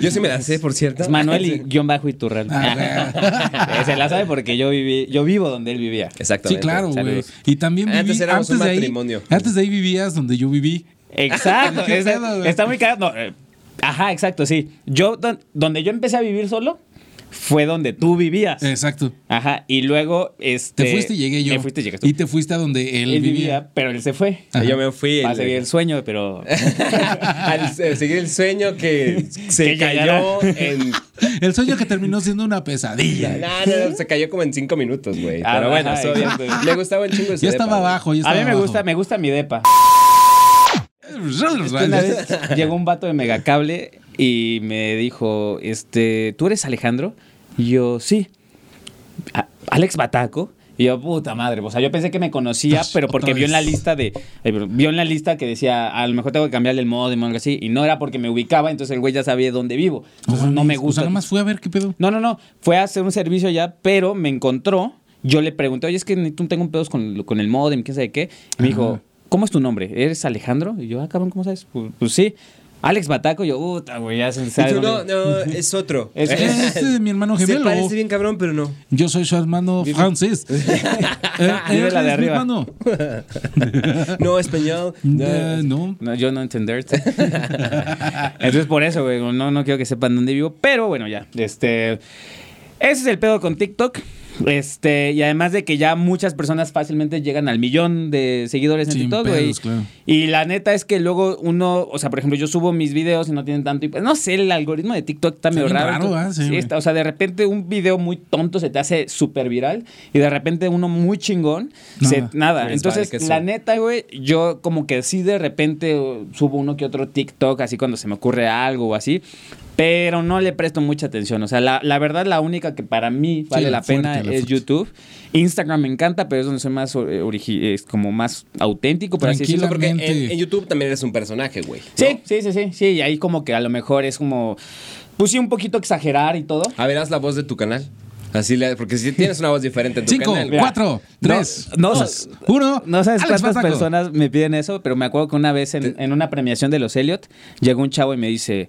Yo sí me la sé, por cierto. Es Manuel y guion bajo Iturral. Ah, Se la sabe porque yo viví, yo vivo donde él vivía. Sí, Exactamente. claro, güey. Y también viví, Antes éramos un de ahí, matrimonio. antes de ahí vivías donde yo viví. Exacto. Está muy cagado. No, eh, ajá, exacto, sí. Yo, don- donde yo empecé a vivir solo, fue donde tú vivías. Exacto. Ajá. Y luego, este. Te fuiste y llegué yo. Me fuiste y llegaste. Y te fuiste a donde él, él vivía. vivía, pero él se fue. Ajá. Yo me fui. Va a el- seguir el sueño, pero. al seguir el sueño que se Que cayó en. El sueño que terminó siendo una pesadilla. No, no, no, se cayó como en cinco minutos, güey. Ah, Pero bueno, ajá, estuvo bien. exacto. Me gustaba el chingo de depa, estaba güey. abajo, ya A mí me abajo. gusta, me gusta mi depa. Es que una vez llegó un vato de Megacable y me dijo, este, ¿tú eres Alejandro? Y yo, sí. "A- Alex Bataco. Y yo, puta madre. O sea, yo pensé que me conocía, pero porque vio en la lista de. eh, vio en la lista que decía, a lo mejor tengo que cambiarle el modem o algo así. Y no era porque me ubicaba, entonces el güey ya sabía dónde vivo. Entonces no, me gusta. O sea, nada más fue a ver qué pedo. No, no, no. Fue a hacer un servicio ya, pero me encontró. Yo le pregunté, oye, es que tú tengo un pedos con, con el modem, quién sabe qué. Y me dijo, ¿cómo es tu nombre? ¿Eres Alejandro? Y yo, ah, cabrón, ¿cómo sabes? Pues, pues sí. Alex Bataco, yo, puta, güey, ya se sabe. tú, no, no, es otro. Es- Este es mi hermano Se gemelo. parece bien cabrón, pero no. Yo soy su hermano Francis. Eh, él la de es mi arriba. hermano. No, español. Eh, no. No, yo no entenderte. Entonces, por eso, güey, no, no quiero que sepan dónde vivo. Pero bueno, ya. Este. Ese es el pedo con TikTok. Este, y además de que ya muchas personas fácilmente llegan al millón de seguidores en Sin TikTok, güey. claro. Y la neta es que luego uno, o sea, por ejemplo, yo subo mis videos y no tienen tanto. y pues, No sé, el algoritmo de TikTok está medio raro. raro, ¿ah? Sí, está- o sea, de repente un video muy tonto se te hace súper viral y de repente uno muy chingón, se- Nada. nada. Les Entonces, vale la neta, güey, yo como que sí de repente subo uno que otro TikTok, así cuando se me ocurre algo o así, pero no le presto mucha atención. O sea, la, la verdad, la única que para mí vale la la pena la es. YouTube. Instagram me encanta, pero es donde soy más eh, origi- es como más auténtico, por así decirlo. Porque en, Tranquilamente. en YouTube también eres un personaje, güey. ¿no? Sí, sí, sí, sí, sí, y ahí como que a lo mejor es como, pues sí, un poquito exagerar y todo. A ver, haz la voz de tu canal. Así le, porque si tienes una voz diferente en tu Cinco, canal. Cuatro, tres, no, dos, no, uno. No sabes Alex cuántas personas me piden eso, pero me acuerdo que una vez en, en una premiación de los Elliot, llegó un chavo y me dice,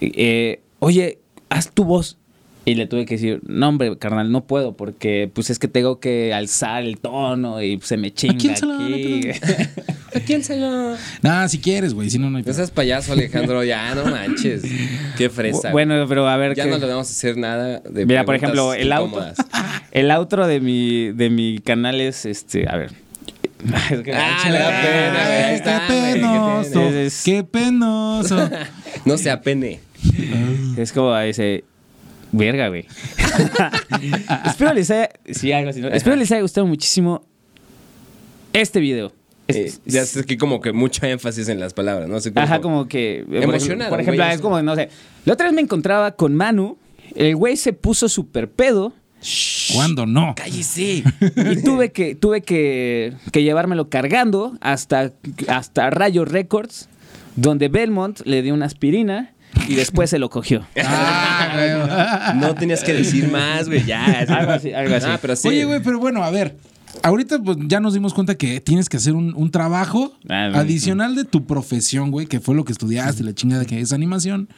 eh, oye, haz tu voz. Y le tuve que decir, no, hombre, carnal, no puedo, porque pues es que tengo que alzar el tono y se me chinga Aquí el salón, aquí. Aquí el salón. Nah, si quieres, güey, si no, no hay No seas payaso, Alejandro. Ya, no manches. Qué fresa. güey. bueno, pero a ver ya qué- no le vamos a hacer nada de Mira, por ejemplo, el auto, el outro de mi, de mi canal es este, a ver. Es que- Ah, pena, Ay, está, qué güey, ¿qué penoso? Es- qué penoso. No se apene. Es como ese. Verga, güey. Espero les haya. Sí, algo así, ¿no? Espero les haya gustado muchísimo este video. Eh, ya es que como que mucho énfasis en las palabras, ¿no? Así Ajá, como que. por ejemplo- Emocionado, Por ejemplo, güey, es como, no sé. La otra vez me encontraba con Manu. El güey se puso súper pedo. ¿Cuándo no? ¡Cállese! Y tuve que, tuve que, que llevármelo cargando hasta, hasta Rayo Records, donde Belmont le dio una aspirina y después se lo cogió. Ah. No tenías que decir más, güey. Ya. Algo así, algo así. Ah, pero sí. Oye, güey, pero bueno, a ver. Ahorita pues, ya nos dimos cuenta que tienes que hacer un, un trabajo Ah, adicional de tu profesión, güey, que fue lo que estudiaste, la chingada que es animación.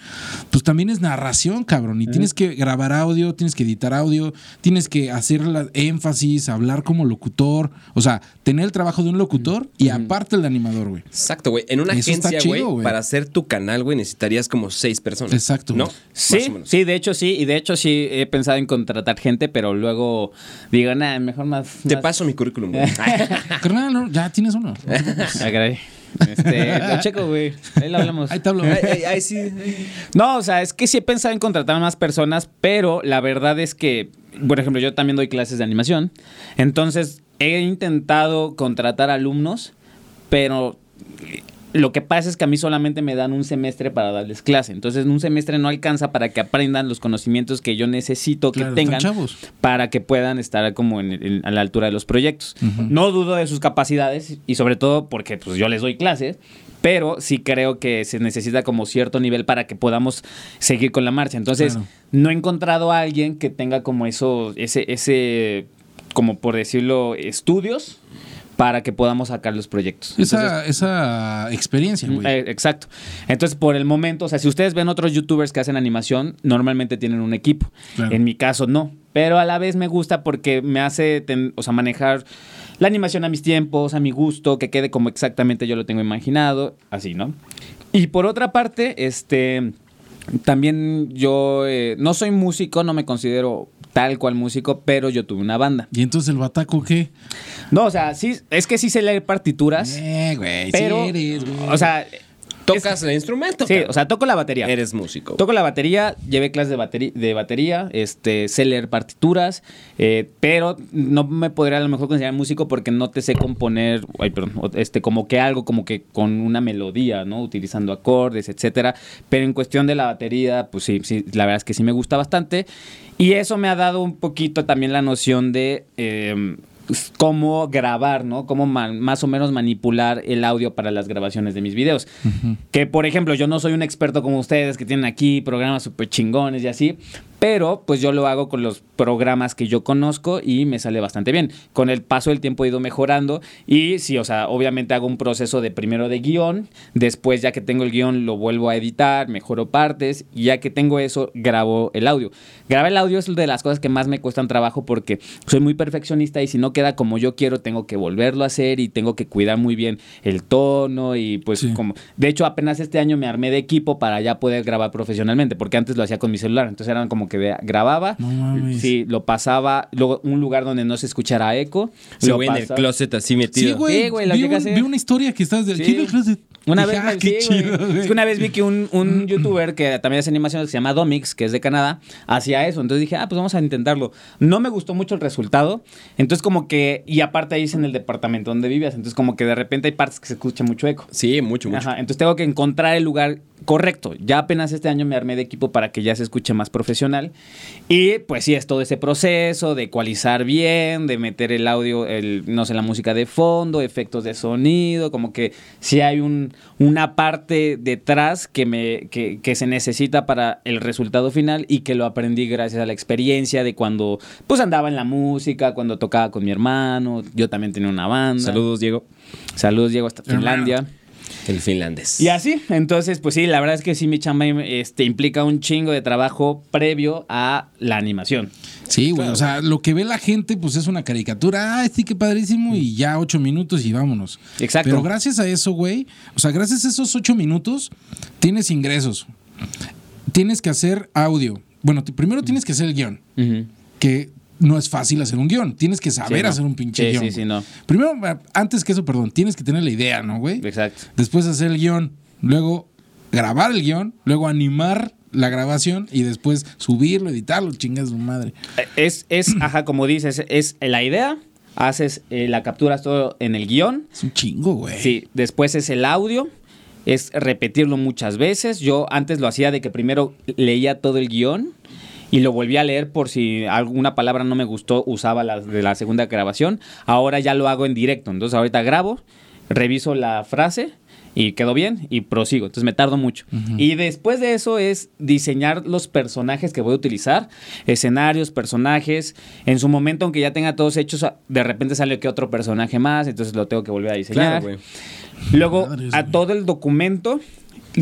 Pues también es narración, cabrón. Y tienes que grabar audio, tienes que editar audio, tienes que hacer la énfasis, hablar como locutor. O sea, tener el trabajo de un locutor y aparte el de animador, güey. Exacto, güey. En una Eso agencia, güey, chido, güey. para hacer tu canal, güey, necesitarías como seis personas. Exacto, ¿No? güey. Sí, sí, de hecho sí, y de hecho sí he pensado en contratar gente, pero luego digo, nada, mejor más. Te más- paso mi currículum, güey. Carnal, no, ya tienes uno. Ah, caray. Este, lo checo, güey. Ahí lo hablamos. Ahí te hablo. Ay, ay, sí. No, o sea, es que sí he pensado en contratar más personas, pero la verdad es que, por ejemplo, yo también doy clases de animación. Entonces, he intentado contratar alumnos, pero lo que pasa es que a mí solamente me dan un semestre para darles clase. Entonces, un semestre no alcanza para que aprendan los conocimientos que yo necesito que Claro, tengan para que puedan estar como en- en- a la altura de los proyectos. No dudo de sus capacidades y sobre todo porque pues, yo les doy clases, pero sí creo que se necesita como cierto nivel para que podamos seguir con la marcha. Entonces, Claro. no he encontrado a alguien que tenga como eso, ese, ese, como por decirlo, estudios para que podamos sacar los proyectos. Esa, esa experiencia, güey. Eh, exacto. Entonces, por el momento, o sea, si ustedes ven otros youtubers que hacen animación, normalmente tienen un equipo. Claro. En mi caso, no. Pero a la vez me gusta porque me hace, ten- o sea, manejar la animación a mis tiempos, a mi gusto, que quede como exactamente yo lo tengo imaginado, así, ¿no? Y por otra parte, este, también yo eh, no soy músico, no me considero tal cual músico, pero yo tuve una banda. ¿Y entonces el bataco qué? No, o sea, sí, es que sí sé leer partituras, Eh, güey, pero, sí eres, güey. o sea, Tocas el instrumento. sí, cabrón. o sea, toco la batería. Eres músico. Toco la batería, llevé clases de batería, de batería este, sé leer partituras, eh, pero no me podría a lo mejor considerar músico porque no te sé componer, ay, perdón, este, como que algo, como que con una melodía, ¿no? Utilizando acordes, etcétera. Pero en cuestión de la batería, pues sí, sí, la verdad es que sí me gusta bastante. Y eso me ha dado un poquito también la noción de... eh, pues, cómo grabar, ¿no? Cómo más o menos manipular el audio para las grabaciones de mis videos. Que, por ejemplo, yo no soy un experto como ustedes que tienen aquí programas súper chingones y así, pero pues yo lo hago con los programas que yo conozco y me sale bastante bien. Con el paso del tiempo he ido mejorando y sí, o sea, obviamente hago un proceso de primero de guion, después ya que tengo el guion lo vuelvo a editar, mejoro partes y ya que tengo eso grabo el audio. Grabar el audio es de las cosas que más me cuestan trabajo porque soy muy perfeccionista y si no queda como yo quiero tengo que volverlo a hacer y tengo que cuidar muy bien el tono y pues Sí. como... De hecho apenas este año me armé de equipo para ya poder grabar profesionalmente porque antes lo hacía con mi celular, entonces eran como que de- grababa, No mames. sí, lo pasaba, luego un lugar donde no se escuchara eco. Lo güey en el closet así metido. Sí, güey. Sí, güey, vi, un- una historia que estás de Sí. del closet. Una vez, ah, me- qué sí, güey. chido, güey. Es que una vez vi que un, un youtuber que también hace animación que se llama Domix, que es de Canadá, hacía eso. Entonces dije, ah, pues vamos a intentarlo. No me gustó mucho el resultado. Entonces como que, y aparte ahí es en el departamento donde vivías. Entonces como que de repente hay partes que se escucha mucho eco. Sí, mucho, mucho. Ajá, entonces tengo que encontrar el lugar correcto. Ya apenas este año me armé de equipo para que ya se escuche más profesional. Profesional. Y pues sí, es todo ese proceso de ecualizar bien, de meter el audio, el, no sé, la música de fondo, efectos de sonido, como que sí hay un, una parte detrás que, me, que, que se necesita para el resultado final y que lo aprendí gracias a la experiencia de cuando pues andaba en la música, cuando tocaba con mi hermano, yo también tenía una banda. Saludos, Diego. Saludos, Diego, hasta Hermano. El finlandés. Y así, entonces, pues sí, la verdad es que sí, mi chamba este, implica un chingo de trabajo previo a la animación. Sí, güey. O sea, lo que ve la gente, pues es una caricatura. Ah, sí, qué padrísimo. Y ya ocho minutos y vámonos. Exacto. Pero gracias a eso, güey. O sea, gracias a esos ocho minutos, tienes ingresos. Tienes que hacer audio. Bueno, primero tienes que hacer el guion. Que no es fácil hacer un guion. Tienes que saber Sí, no. hacer un pinche Sí, guion. sí, sí, no. Primero, antes que eso, perdón, tienes que tener la idea, ¿no, güey? Exacto. Después hacer el guion. Luego grabar el guion. Luego animar la grabación y después subirlo, editarlo, chingas su madre. Es, es, ajá, como dices, es la idea, haces eh, la capturas todo en el guion, Es un chingo, güey. sí, después es el audio, es repetirlo muchas veces. Yo antes lo hacía de que primero leía todo el guion y lo volví a leer por si alguna palabra no me gustó, usaba la de la segunda grabación. Ahora ya lo hago en directo. Entonces ahorita grabo, reviso la frase y quedó bien y prosigo. Entonces me tardo mucho. Y después de eso es diseñar los personajes que voy a utilizar, escenarios, personajes. En su momento, aunque ya tenga todos hechos, de repente sale que otro personaje más, entonces lo tengo que volver a diseñar. Claro. Luego, a todo el documento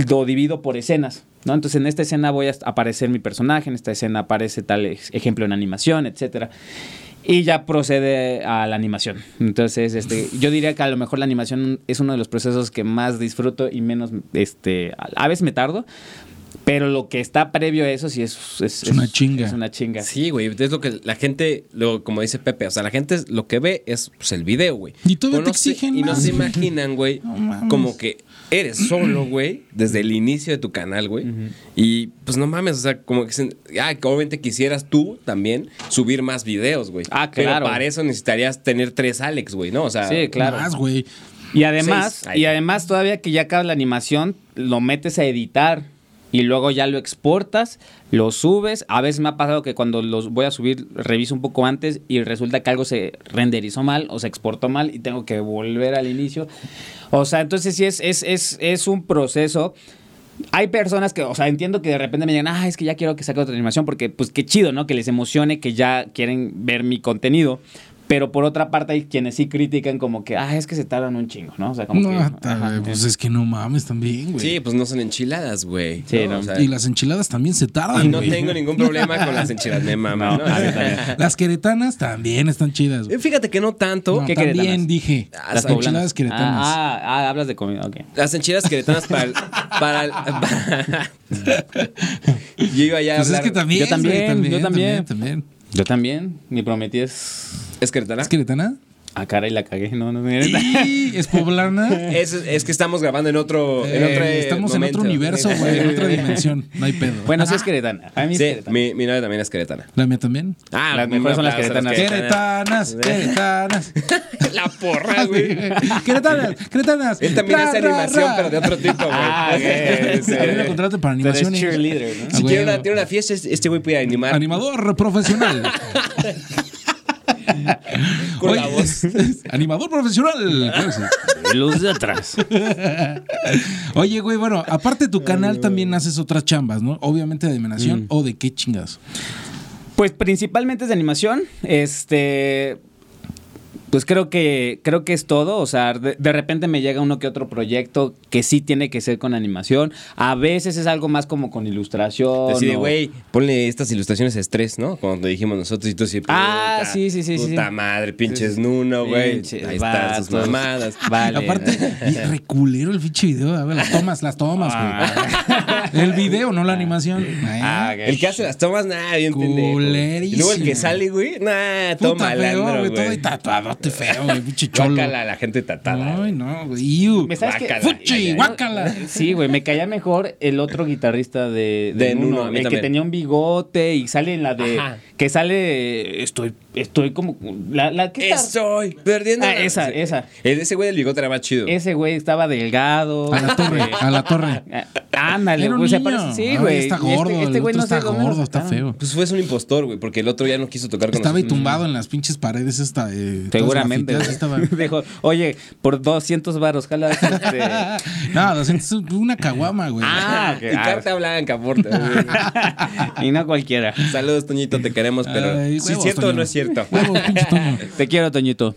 lo divido por escenas. ¿No? Entonces, en esta escena voy a aparecer mi personaje, en esta escena aparece tal ejemplo en animación, etcétera. Y ya procede a la animación. Entonces, este, yo diría que a lo mejor la animación es uno de los procesos que más disfruto y menos, este, a veces me tardo. Pero lo que está previo a eso sí es, es, Es una chinga. Es una chinga. Sí, güey. Es lo que la gente, lo, como dice Pepe, o sea, la gente es- lo que ve es pues, el video, güey. Y Pero te no se- exigen Y no se imaginan, güey, No como que eres solo, güey, desde el inicio de tu canal, güey. Y pues no mames, o sea, como que, dicen, ah, que obviamente quisieras tú también subir más videos, güey. Ah, claro. Pero para eso necesitarías tener tres Alex, güey, ¿no? O sea, Sí, claro. Más, güey. Y además, y además todavía que ya acaba la animación, lo metes a editar y luego ya lo exportas, lo subes. A veces me ha pasado que cuando los voy a subir reviso un poco antes y resulta que algo se renderizó mal o se exportó mal y tengo que volver al inicio. O sea, entonces sí es, es, es, es un proceso. Hay personas que, o sea, entiendo que de repente me digan, ah, es que ya quiero que saque otra animación porque, pues, qué chido, ¿no? Que les emocione, que ya quieren ver mi contenido. Pero por otra parte hay quienes sí critican como que, ah, es que se tardan un chingo, ¿no? O sea, como No, que... ajá, pues es que no mames también, güey. Sí, pues no son enchiladas, güey. Sí, no. O sea, Y las enchiladas también se tardan, y no güey. tengo ningún problema con las enchiladas, me mama, No, también. Las queretanas también están chidas, güey. Fíjate que no tanto. No, ¿Qué también queretanas? dije. Las enchiladas queretanas. Ah, ah, ah, hablas de comida, ok. Las enchiladas queretanas para el. Para el para- Yo iba ya a Pues es hablar. que también, Yo también, güey, yo también. también. Yo también, mi prometida es... ¿Es queretana? ¿Es queretana? Ah, cara, y la cagué, no, no, no. Y es poblana. Es, es que estamos grabando en otro. en Eh, otro estamos momento. en otro universo, güey, en otra dimensión. No hay pedo. Bueno, sí es queretana. A mí es Sí, queretana. mi, mi novia también es queretana. La mía también. Ah, Las mejores son las las Queretanas, queretanas. La porra, güey. queretanas, queretanas. Él también hace animación, ra. pero de otro tipo, güey. Ah, ok, sí. A mí me contratan para Tú eres animaciones. cheerleader, ¿no? Ah, Si tiene una, tiene una fiesta, este güey puede animar Animador profesional. con la voz. Animador profesional. Luz de atrás. Oye, güey, bueno, aparte de tu canal también haces otras chambas, ¿no? Obviamente de Mm. animación o de qué chingas. Pues principalmente es de animación. Este. Pues creo que, creo que es todo. O sea, de, de repente me llega uno que otro proyecto que sí tiene que ser con animación. A veces es algo más como con ilustración. Así de, o- güey, ponle estas ilustraciones de estrés, ¿no? Cuando dijimos nosotros y tú sí. Ah, sí, sí, sí, sí, Puta sí. madre, pinches Nuno, güey. Ahí están sus mamadas. Vale. Aparte, y reculero el pinche video. A ver, las tomas, las tomas, güey. El video, no la animación. Ah, Ay, ok. El que hace las tomas, nada, bien pendejo. Y luego el que sale, güey, feo, malandro, güey. Todo ahí güey. Feo, güey. Pinche cholo. Guácala la gente tatada. Ay, no, güey. Iu. ¿Me sabes? Guácala. Fuchi, guácala. Sí, güey, me caía mejor el otro guitarrista de, De Nuno, a mí el que tenía un bigote y sale en la de Ajá. que sale estoy estoy como. La, la está- Estoy perdiendo. Ah, la- esa, Sí. esa. El- Ese güey del bigote era más chido. Ese güey estaba delgado. A la torre, a la torre. Ah, Ándale, güey. Se parece. Sí, güey. está este- gordo, Este, güey no está gordo, está feo. Pues fue un impostor, güey, porque el otro ya no quiso tocar con Estaba ahí tumbado en las pinches paredes esta. eh, Seguramente. estaba- Dijo, oye, por 200 varos, jala. este". No, 200, una caguama, güey. Ah. Y Ah, carta blanca, porta. y no cualquiera. Saludos, Toñito, te queremos, pero Ay, si es cierto o no es cierto. Te quiero, Toñito.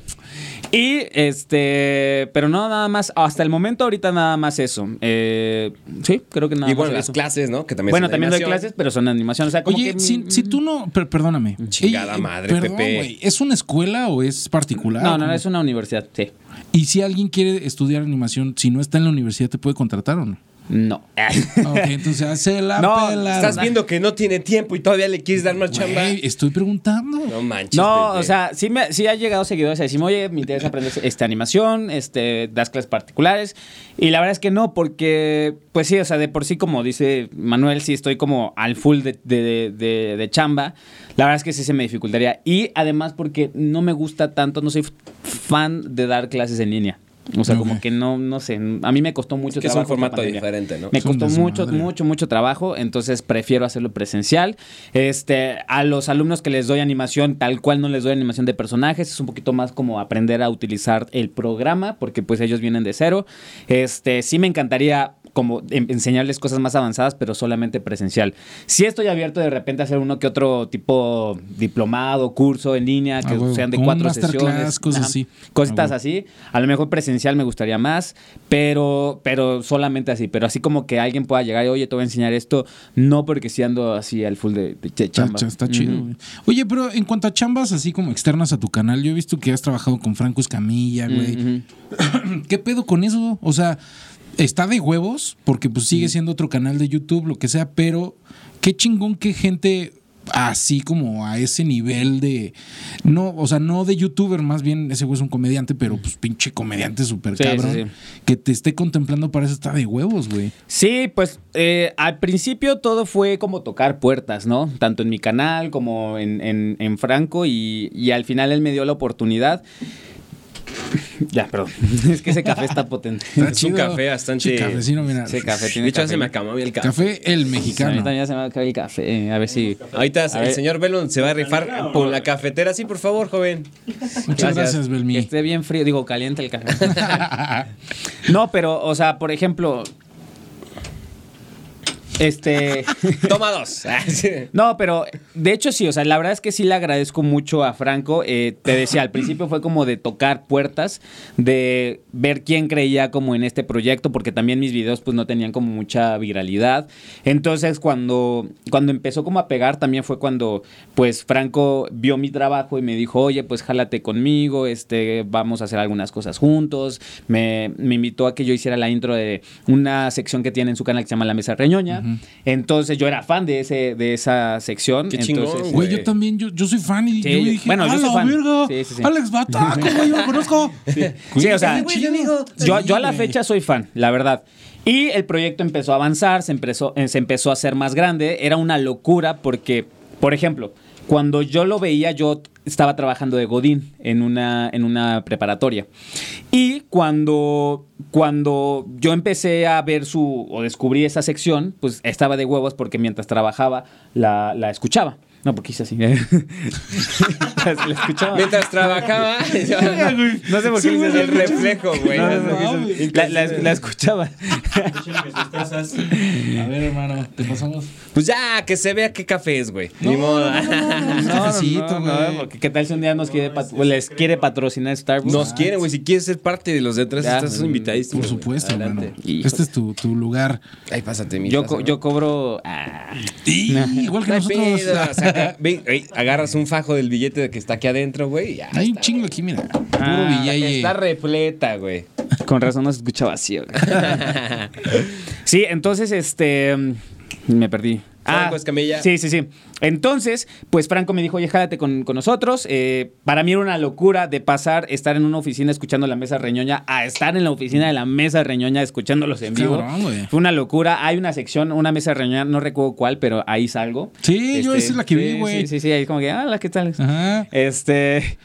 Y este, pero no nada más, hasta el momento ahorita nada más eso. Eh, sí, creo que nada Y más bueno, las eso. clases, ¿no? Que también Bueno, son de también doy animación. clases, pero son animación. O sea, como Oye, que, si, mm, si tú no, per- perdóname. Chingada Ey, madre, perdón, Pepe. güey, ¿Es una escuela o es particular? No, no, es una universidad, sí. Y si alguien quiere estudiar animación, si no está en la universidad, ¿te puede contratar o no? No. Ok, entonces hace la No, pela. Estás viendo que no tiene tiempo y todavía le quieres dar más chamba. Estoy preguntando. No manches. No, o sea, sí, me, sí ha llegado seguidores a decirme, oye, me interesa aprender este, animación, este, das clases particulares. Y la verdad es que no, porque, pues sí, o sea, de por sí, como dice Manuel, sí estoy como al full de, de- de- de chamba. La verdad es que sí se me dificultaría. Y además porque no me gusta tanto, no soy fan de dar clases en línea. O sea, como que no, no sé, a mí me costó mucho Es que es un trabajo. formato diferente, ¿no? Me Es costó mucho, mucho, mucho trabajo, entonces prefiero hacerlo presencial. Este, a los alumnos que les doy animación, tal cual no les doy animación de personajes, es un poquito más como aprender a utilizar el programa, porque pues ellos vienen de cero. Este, sí me encantaría como enseñarles cosas más avanzadas, pero solamente presencial. Sí estoy abierto de repente a hacer uno que otro tipo diplomado, curso en línea, que Ah, sean de cuatro sesiones. cosas Ajá. así. Cositas Ah, así. A lo mejor presencial me gustaría más, pero, pero solamente así. Pero así como que alguien pueda llegar y, oye, te voy a enseñar esto, no porque si ando así al full de, de Está, chamba. está chido. Güey. Oye, pero en cuanto a chambas así como externas a tu canal, yo he visto que has trabajado con Franco Escamilla, güey. ¿Qué pedo con eso? O sea, está de huevos, porque pues sigue siendo otro canal de YouTube, lo que sea, pero qué chingón que gente así como a ese nivel de no, o sea, no de youtuber, más bien ese güey es un comediante, pero pues pinche comediante súper Sí, cabrón, sí, sí. que te esté contemplando para eso está de huevos, güey. Sí, pues eh, al principio todo fue como tocar puertas, ¿no? Tanto en mi canal como en, en- en Franco y, y al final él me dio la oportunidad. ya, perdón. es que ese café está potente. Está Es un café bastante- cafecino, mira. Ese café De tiene hecho, ya café. se me acabó el café. Café el A mí mexicano. también ya se me a acabar el café. A ver si. Ahorita A el ver. señor Belon se va a rifar por la cafetera. Sí, por favor, joven. Muchas gracias, Que Belmi. esté bien frío, digo, caliente el café. no, pero, o sea, por ejemplo. Este. Toma dos. No, pero de hecho sí, o sea, la verdad es que sí le agradezco mucho a Franco. Eh, te decía, al principio fue como de tocar puertas, de ver quién creía como en este proyecto, porque también mis videos pues no tenían como mucha viralidad. Entonces cuando, cuando empezó como a pegar también fue cuando pues Franco vio mi trabajo y me dijo, oye, pues jálate conmigo, este, vamos a hacer algunas cosas juntos. Me, me invitó a que yo hiciera la intro de una sección que tiene en su canal que se llama La Mesa Reñoña. Entonces yo era fan de, ese, de esa sección. Qué chingón, Entonces, Güey, güey. yo también, yo, yo soy fan y Sí, yo yo- dije, bueno, ¡a yo soy fan". verga! Sí, sí, sí. Alex Bataco, güey, yo lo conozco. Sí, o sea, chido. yo, Sí, yo a la güey. fecha soy fan, la verdad. Y el proyecto empezó a avanzar, se empezó, eh, se empezó a hacer más grande. Era una locura porque, por ejemplo, cuando yo lo veía, yo estaba trabajando de Godín en una, en una preparatoria. Y cuando, cuando yo empecé a ver su, o descubrí esa sección, pues estaba de huevos porque mientras trabajaba la, la escuchaba. No, porque hice así. la, la escuchaba. Mientras trabajaba, No sé por qué Sí, hice el reflejo, güey. No, no, no, no, mames. la, la- la escuchaba. A ver, hermano, te pasamos. Pues ya, que se vea qué café es, güey. Ni modo. cafecito, güey. porque qué tal si un día nos quiere pat- les quiere patrocinar Starbucks. Nos quieren, güey. Si quieres ser parte de los de atrás, Ya. estás invitadísimo. Por güey. supuesto, Adelante. hermano. Este es tu, tu lugar. Ay, pásate, mi yo, co- ¿no? yo cobro. ah. Igual que No nosotros. ve, ey, agarras un fajo del billete que está aquí adentro, güey. Hay un chingo güey. aquí, mira. Puro Ah, billete. Está repleta, güey. Con razón no se escucha vacío. sí, entonces, este. Me perdí. Franco Escamilla. Ah, Sí, sí, sí. Entonces, pues Franco me dijo, oye, jálate con, con nosotros. Eh, para mí era una locura de pasar, estar en una oficina escuchando la mesa reñoña, a estar en la oficina de la mesa reñoña escuchándolos en vivo. Cabrón. Fue una locura. Hay una sección, una mesa reñoña, no recuerdo cuál, pero ahí salgo. Sí, yo esa es la que vi, güey. Sí, sí, sí, ahí como que, ah, ¿qué tal? Ajá. Este.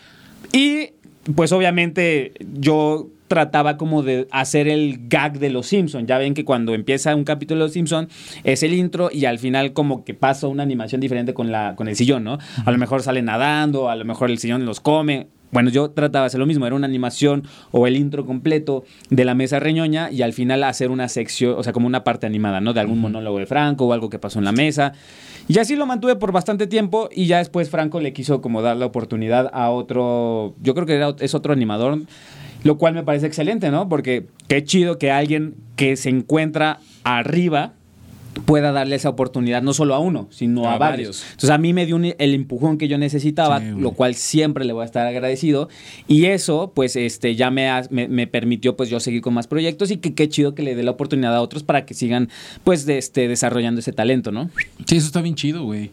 Y pues obviamente yo trataba como de hacer el gag de los Simpson. Ya ven que cuando empieza un capítulo de los Simpson es el intro y al final como que pasa una animación diferente con la con el sillón, ¿no? A lo mejor sale nadando, a lo mejor el sillón los come. Bueno, yo trataba de hacer lo mismo, era una animación o el intro completo de la mesa reñoña y al final hacer una sección, o sea, como una parte animada, ¿no? De algún monólogo de Franco o algo que pasó en la mesa. Y así lo mantuve por bastante tiempo y ya después Franco le quiso como dar la oportunidad a otro, yo creo que era, es otro animador, lo cual me parece excelente, ¿no? Porque qué chido que alguien que se encuentra arriba pueda darle esa oportunidad no solo a uno, sino a, A varios. varios. Entonces a mí me dio un- el empujón que yo necesitaba, Sí, lo cual siempre le voy a estar agradecido. Y eso, pues, este, ya me, ha- me, me permitió, pues, yo seguir con más proyectos y que qué chido que le dé la oportunidad a otros para que sigan, pues, de, este, desarrollando ese talento, ¿no? Sí, eso está bien chido, güey.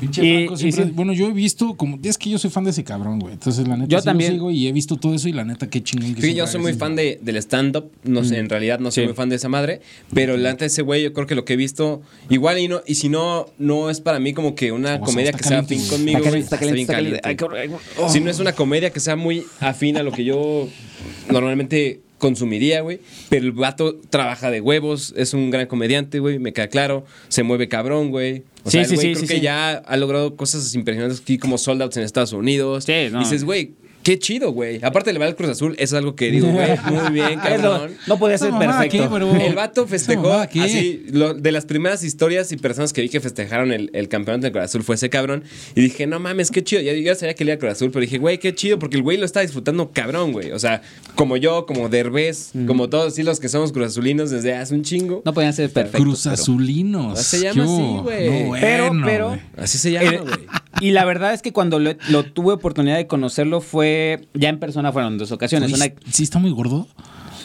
Pinche Y- Franco y sí. Bueno, yo he visto como. Es que yo soy fan de ese cabrón, güey. Entonces, la neta, Yo sí lo también. sigo y he visto todo eso y la neta, qué chingón que Sí, yo soy muy fan de, del stand-up. No sé, en realidad no soy Sí. muy fan de esa madre. Pero la neta, ese güey, yo creo que lo que he visto, igual y no, y si no, no es para mí como que una comedia que sea afín güey. conmigo. Está güey. caliente, está caliente, bien está caliente. caliente. Ay. Si no es una comedia que sea muy afín a lo que yo normalmente consumiría, güey. Pero el vato trabaja de huevos, es un gran comediante, güey, me queda claro. Se mueve cabrón, güey. O Sí, sea, el sí, güey sí, creo que ya ha logrado cosas impresionantes aquí como sold outs en Estados Unidos. Sí, no. Y dices, güey, qué chido, güey. Aparte le va al Cruz Azul, eso es algo que digo, güey, muy bien, cabrón. Eso no podía ser perfecto. El vato festejó mamada, ¿qué? así, lo- de las primeras historias y personas que vi que festejaron el, el campeonato del Cruz Azul fue ese cabrón. Y dije, no mames, qué chido. Ya yo ya sabía que le iba a Cruz Azul, pero dije, güey, qué chido, porque el güey lo está disfrutando cabrón, güey. O sea, como yo, como Derbez, como todos sí, los que somos Cruz Azulinos desde hace un chingo. No podían ser perfectos. Cruz Azulinos. Se llama ¿Qué así, güey. No, Pero- bueno, pero-. Así se llama, güey. Y la verdad es que cuando lo, lo tuve oportunidad de conocerlo fue ya en persona fueron dos ocasiones. Uy, Una, ¿Sí está muy gordo?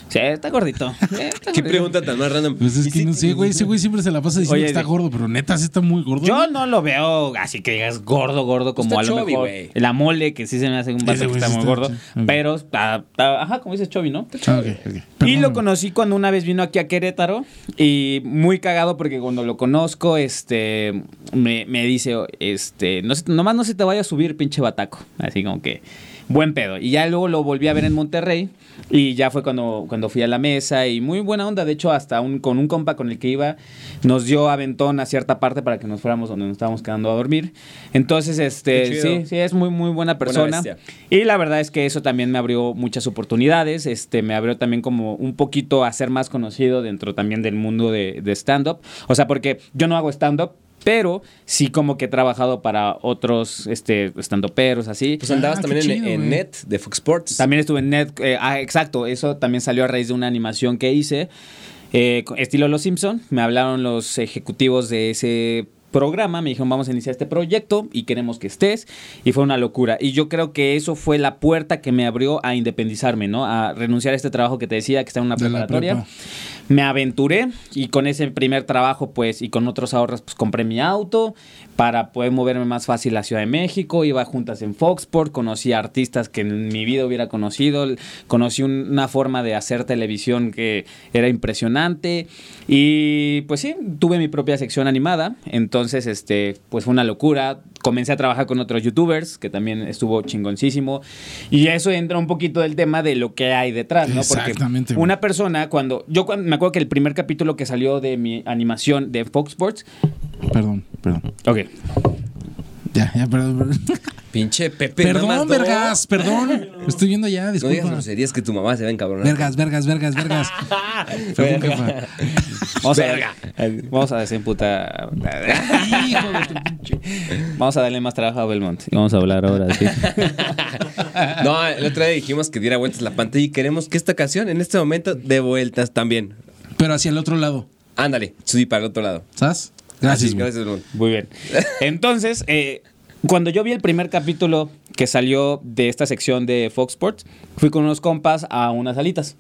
sí, está gordito. Está Qué gordito. pregunta tan más random. Pues es que sí, no sé, güey. Ese güey siempre se la pasa diciendo Oye, que está gordo, pero neta, sí está muy gordo. Yo no lo veo así que digas gordo, gordo, como Está a lo chubby, mejor güey. la mole, que sí se me hace un Ese que está muy gordo. Pero está, está- ajá, como dices Chovy, ¿no? Ah. Y lo conocí cuando una vez vino aquí a Querétaro y muy cagado porque cuando lo conozco, este, me, me dice, este, no, nomás no se te vaya a subir, pinche bataco. Así como que, buen pedo. Y ya luego lo volví a ver en Monterrey y ya fue cuando, cuando fui a la mesa y muy buena onda. De hecho, hasta un, con un compa con el que iba, nos dio aventón a cierta parte para que nos fuéramos donde nos estábamos quedando a dormir. Entonces, este, sí, sí, es muy, muy buena persona. Y la verdad es que eso también me abrió muchas oportunidades, este, me abrió también como un poquito a ser más conocido dentro también del mundo de, de stand-up. O sea, porque yo no hago stand-up, pero sí como que he trabajado para otros este, stand-uperos, así. Pues andabas Ah, también en, chido, en güey. Net de Fox Sports. También estuve en Net, eh, ah, exacto, eso también salió a raíz de una animación que hice, eh, estilo Los Simpson. Me hablaron los ejecutivos de ese programa, me dijeron vamos a iniciar este proyecto y queremos que estés y fue una locura y yo creo que eso fue la puerta que me abrió a independizarme, ¿no? A renunciar a este trabajo que te decía que está en una preparatoria. prepa. Me aventuré y con ese primer trabajo, pues, y con otros ahorros, pues compré mi auto para poder moverme más fácil a Ciudad de México. Iba juntas en Foxport, conocí a artistas que en mi vida hubiera conocido. Conocí un- una forma de hacer televisión que era impresionante. Y pues sí, tuve mi propia sección animada. Entonces, este, pues fue una locura. Comencé a trabajar con otros youtubers, que también estuvo chingoncísimo. Y eso entra un poquito del tema de lo que hay detrás, ¿no? Porque Exactamente, una persona cuando yo cuando, me acuerdo que el primer capítulo que salió de mi animación de Fox Sports Perdón, perdón. ok Ya, ya, perdón. Perdón, Pinche Pepe. perdón vergas, perdón. Estoy viendo ya, No digas disculpa. groserías que tu mamá se va a encabronar. Vergas, vergas, vergas, vergas. Perdón, jefa. vamos a, vamos a desemputar Hijo de tu pinche. vamos a darle más trabajo a Belmont y vamos a hablar ahora sí No, el otro día dijimos que diera vueltas la pantalla y queremos que esta canción en este momento dé vueltas también. Pero hacia el otro lado, Ándale, subí para el otro lado. ¿sabes? Gracias, Así, güey. gracias, muy bien entonces eh, Cuando yo vi el primer capítulo que salió de esta sección de Fox Sports, fui con unos compas a unas salitas.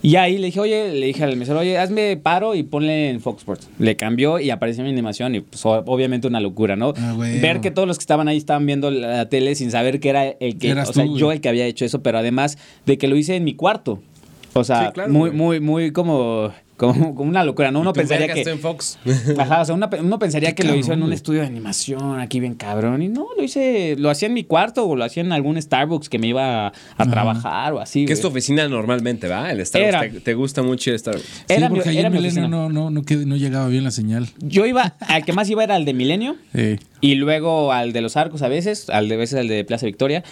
Y ahí le dije, oye, le dije al mesero, oye, hazme paro y ponle en Fox Sports. Le cambió y apareció mi animación y pues obviamente una locura, ¿no? Ah, güey. Ver que todos los que estaban ahí estaban viendo la tele sin saber que era el que, o sea, tú, yo el que había hecho eso, pero además de que lo hice en mi cuarto. O sea, Sí, claro, muy, güey. muy, muy como, como, como una locura, ¿no? Uno pensaría que... en Fox. Ajá, o sea, una pe- uno pensaría que lo hizo en un estudio de animación, aquí bien cabrón. Y no, lo hice, lo hacía en mi cuarto o lo hacía en algún Starbucks que me iba a, a trabajar o así. Que es tu oficina normalmente, ¿va? El Starbucks. Era. Te, te gusta mucho el Starbucks. Sí, Era mi- porque ahí era mi Milenio no, no, no, no llegaba bien la señal. Yo iba, al que más iba era al de Milenio Eh, y luego al de los arcos a veces, al de veces al de Plaza Victoria.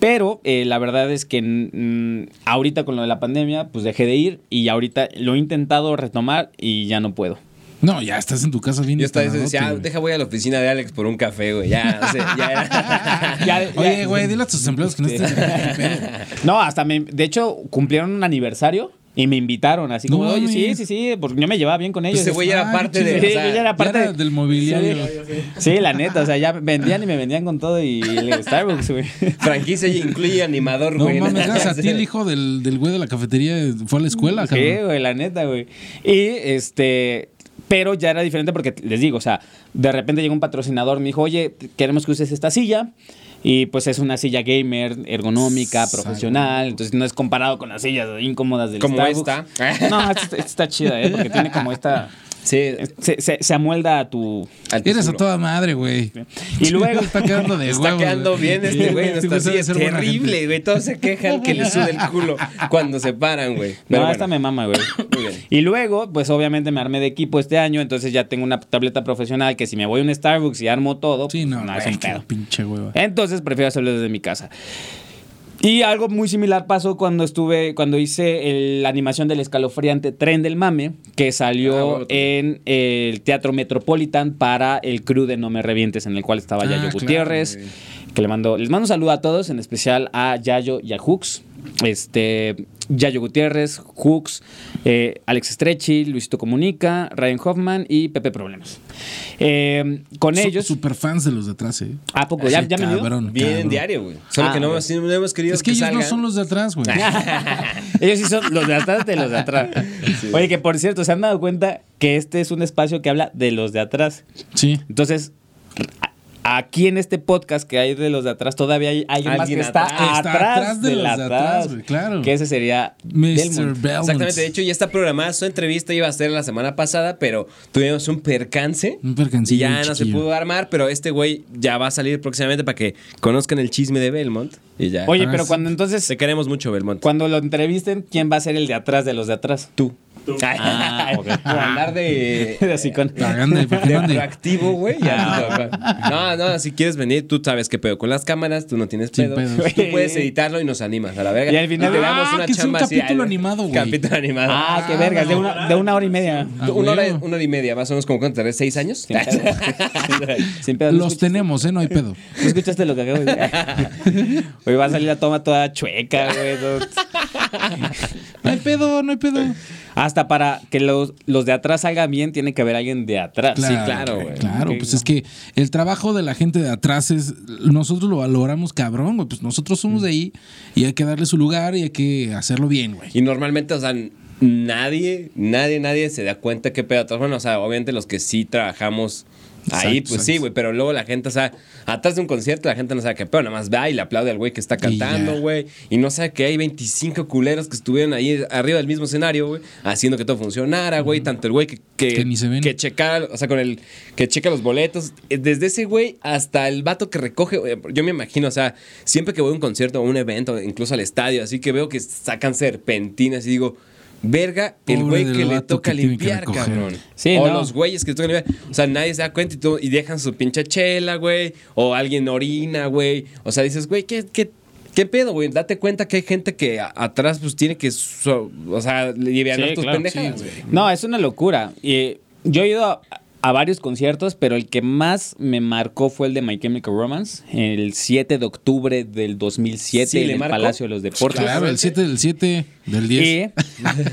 Pero eh, la verdad es que mm, ahorita con lo de la pandemia, pues dejé de ir y ahorita lo he intentado retomar y ya no puedo. no, ya estás en tu casa bien. Yo instaladote, decía, ah, deja voy a la oficina de Alex por un café, güey. Ya, o sea, ya. Ya- Oye, güey, dile a tus empleados que no estén. No, hasta me, de hecho cumplieron un aniversario y me invitaron así como, No oye, sí, sí, sí, porque yo me llevaba bien con ellos. Pues ese güey era Ah, parte de. Sí, o sea, yo era parte era del mobiliario. Sí, la neta, o sea, ya vendían y me vendían con todo y el Starbucks, güey. Franquicia y incluye animador, No güey. mames, gracias a ti el hijo del, del güey de la cafetería fue a la escuela, Sí, cabrón. güey, la neta, güey. Y este, pero ya era diferente porque les digo, o sea, de repente llegó un patrocinador, me dijo, oye, queremos que uses esta silla. Y pues es una silla gamer, ergonómica, profesional. Entonces no es comparado con las sillas incómodas del Como Starbucks. esta. No, esta, esta está chida, ¿eh? Porque tiene como esta. Sí. Se, se, se amolda a tu. al Eres a toda madre, güey. Y luego. está quedando de Está quedando bien este güey. Silla sabe es terrible, güey. Todos se quejan que le suda el culo cuando se paran, güey. No, Pero esta me bueno, mama, güey. Muy bien. Y luego, pues obviamente me armé de equipo este año, entonces ya tengo una tableta profesional que si me voy a un Starbucks y armo todo, Sí, no, pues, no, es un pedo. pinche hueva. Entonces prefiero hacerlo desde mi casa. Y algo muy similar pasó cuando estuve, cuando hice el- la animación del escalofriante Tren del Mame, que Ah, salió bueno, en el Teatro Metropolitan para el crew de No Me Revientes, en el cual estaba Ah, Yayo claro, Gutiérrez, güey. que le mando, les mando un saludo a todos, en especial a Yayo y a Hooks. Este, Yayo Gutiérrez, Hooks, eh, Alex Estrechi, Luisito Comunica, Ryan Hoffman y Pepe Problemas. Eh, con So- ellos. Super fans de los de atrás, eh. ¿A poco? ¿Ya, ya me dio? cabrón, Bien cabrón. diario, güey. Solo Ah, que no, hemos- no hemos querido Es que ellos no son los de atrás, güey. Ellos sí son los de atrás de los de atrás. Oye, que por cierto, ¿se han dado cuenta que este es un espacio que habla de los de atrás? Sí. Entonces, aquí en este podcast que hay de los de atrás, todavía hay alguien más que está atrás. Está atrás de los de atrás, atrás. güey, claro. Que ese sería Mr. Belmont. Exactamente, de hecho ya está programada su entrevista, iba a ser la semana pasada, pero tuvimos un percance. Un percancillo Y ya no se pudo armar, pero este güey ya va a salir próximamente para que conozcan el chisme de Belmont. Y ya. Oye, Ah, pero cuando entonces, Te queremos mucho, Belmont. cuando lo entrevisten, ¿quién va a ser el de atrás de los de atrás? Tú. Ah. Por andar de. Así con... Ande, ¿para qué De no proactivo, güey. ya. Ah. No, no, si quieres venir, tú sabes qué pedo con las cámaras, tú no tienes pedo. pedos. Tú puedes editarlo y nos animas a la verga. Y al final- te damos Ah, una que es un chamba así, capítulo animado, güey. Capítulo animado. Ah, qué vergas, de una, de una hora y media. Ah, una, hora, huevo. una hora y media, más o menos como cuánto, ¿seis años? Sin pedo. Sin pedo. ¿No Los tenemos, ¿eh? No hay pedo. ¿No escuchaste lo que acabo de decir? Hoy va a salir la toma toda chueca, güey. No hay pedo, no hay pedo. Hasta para que los, los de atrás salgan bien, tiene que haber alguien de atrás. claro, güey. Claro, pues es que el trabajo de la gente de atrás es. Nosotros lo valoramos cabrón, güey. Pues nosotros somos de ahí y hay que darle su lugar y hay que hacerlo bien, güey. Y normalmente, o sea, nadie, nadie, nadie se da cuenta qué pedo. atrás. Bueno, o sea, obviamente los que sí trabajamos ahí, Exacto, pues sí, güey. Pero luego la gente, o sea, atrás de un concierto, la gente no sabe qué pedo. Nada más va y le aplaude al güey que está cantando, güey. Y no sabe que hay 25 culeros que estuvieron ahí arriba del mismo escenario, güey, haciendo que todo funcionara, güey. Tanto el güey que, que, Que ni se ven. que checa, o sea, con el que checa los boletos. Desde ese güey hasta el vato que recoge. Yo me imagino, o sea, siempre que voy a un concierto o un evento, incluso al estadio, así que veo que sacan serpentinas y digo. Verga, el Pobre güey que le toca que limpiar, cabrón. Sí, o no. los güeyes que le tocan limpiar. O sea, nadie se da cuenta y, todo- y dejan su pinche chela, güey. O alguien orina, güey. O sea, dices, güey, ¿qué, qué, qué pedo, güey? Date cuenta que hay gente que a- atrás, pues tiene que, so- o sea, aliviar Sí, tus claro, pendejadas, sí, güey. No, es una locura. Y eh, yo he ido a, a varios conciertos, pero el que más me marcó fue el de My Chemical Romance, el 7 de octubre del 2007 Sí, en ¿le el marcó? Palacio de los Deportes. Claro, el 7 del 7 del 10.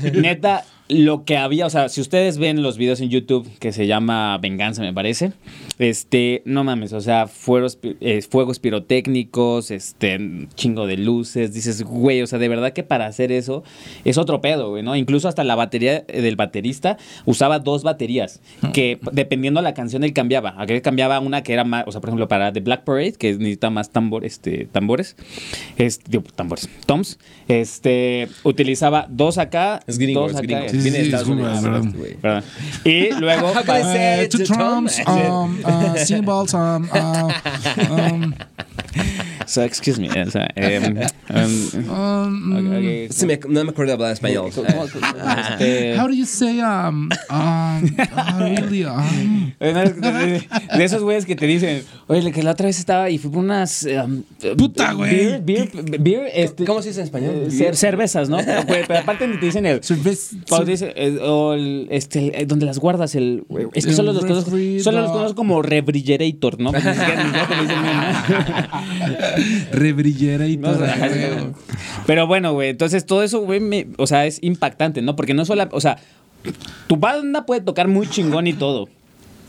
Y neta, lo que había, o sea, si ustedes ven los videos en YouTube que se llama Venganza, me parece, este, no mames, o sea, fuegos, pi- eh, fuegos pirotécnicos, este, chingo de luces, dices, güey, o sea, de verdad que para hacer eso es otro pedo, güey, ¿no? Incluso hasta la batería eh, del baterista usaba dos baterías, que p- dependiendo de la canción él cambiaba, aquel cambiaba una que era más, o sea, por ejemplo, para The Black Parade, que necesita más tambor, este, tambores, este, digo, tambores, toms, este, utilizaba dos acá, Es gringo, dos es gringo. Sí, Viene de sí, Estados disculpa, Unidos. perdón. este güey. Perdón. Y luego. Uh, two drums, um, uh, cymbals, um, uh, um, so, excuse me. o sea, um, ok, ok. Sí, me- no me acuerdo hablar español. ¿Cómo- cómo- este, How do you say um um uh, really um de, de esos güeyes que te dicen, oye, que la otra vez estaba y fui por unas. em, Puta, güey. Beer, beer, beer, este, ¿Cómo se dice en español? eh, cer- cervezas, ¿no? Pero, pero aparte ni te dicen el. Dice, eh, o el, este, el- donde las guardas, el. Es que solo los conozco, solo los conozco como refrigerator, ¿no? Ni siquiera- ni siquiera te lo dicen bien. Rebrillera y No, todo. o sea, Pero bueno, güey, entonces todo eso, güey, me- o sea, es impactante, ¿no? Porque no solo, o sea, tu banda puede tocar muy chingón y todo.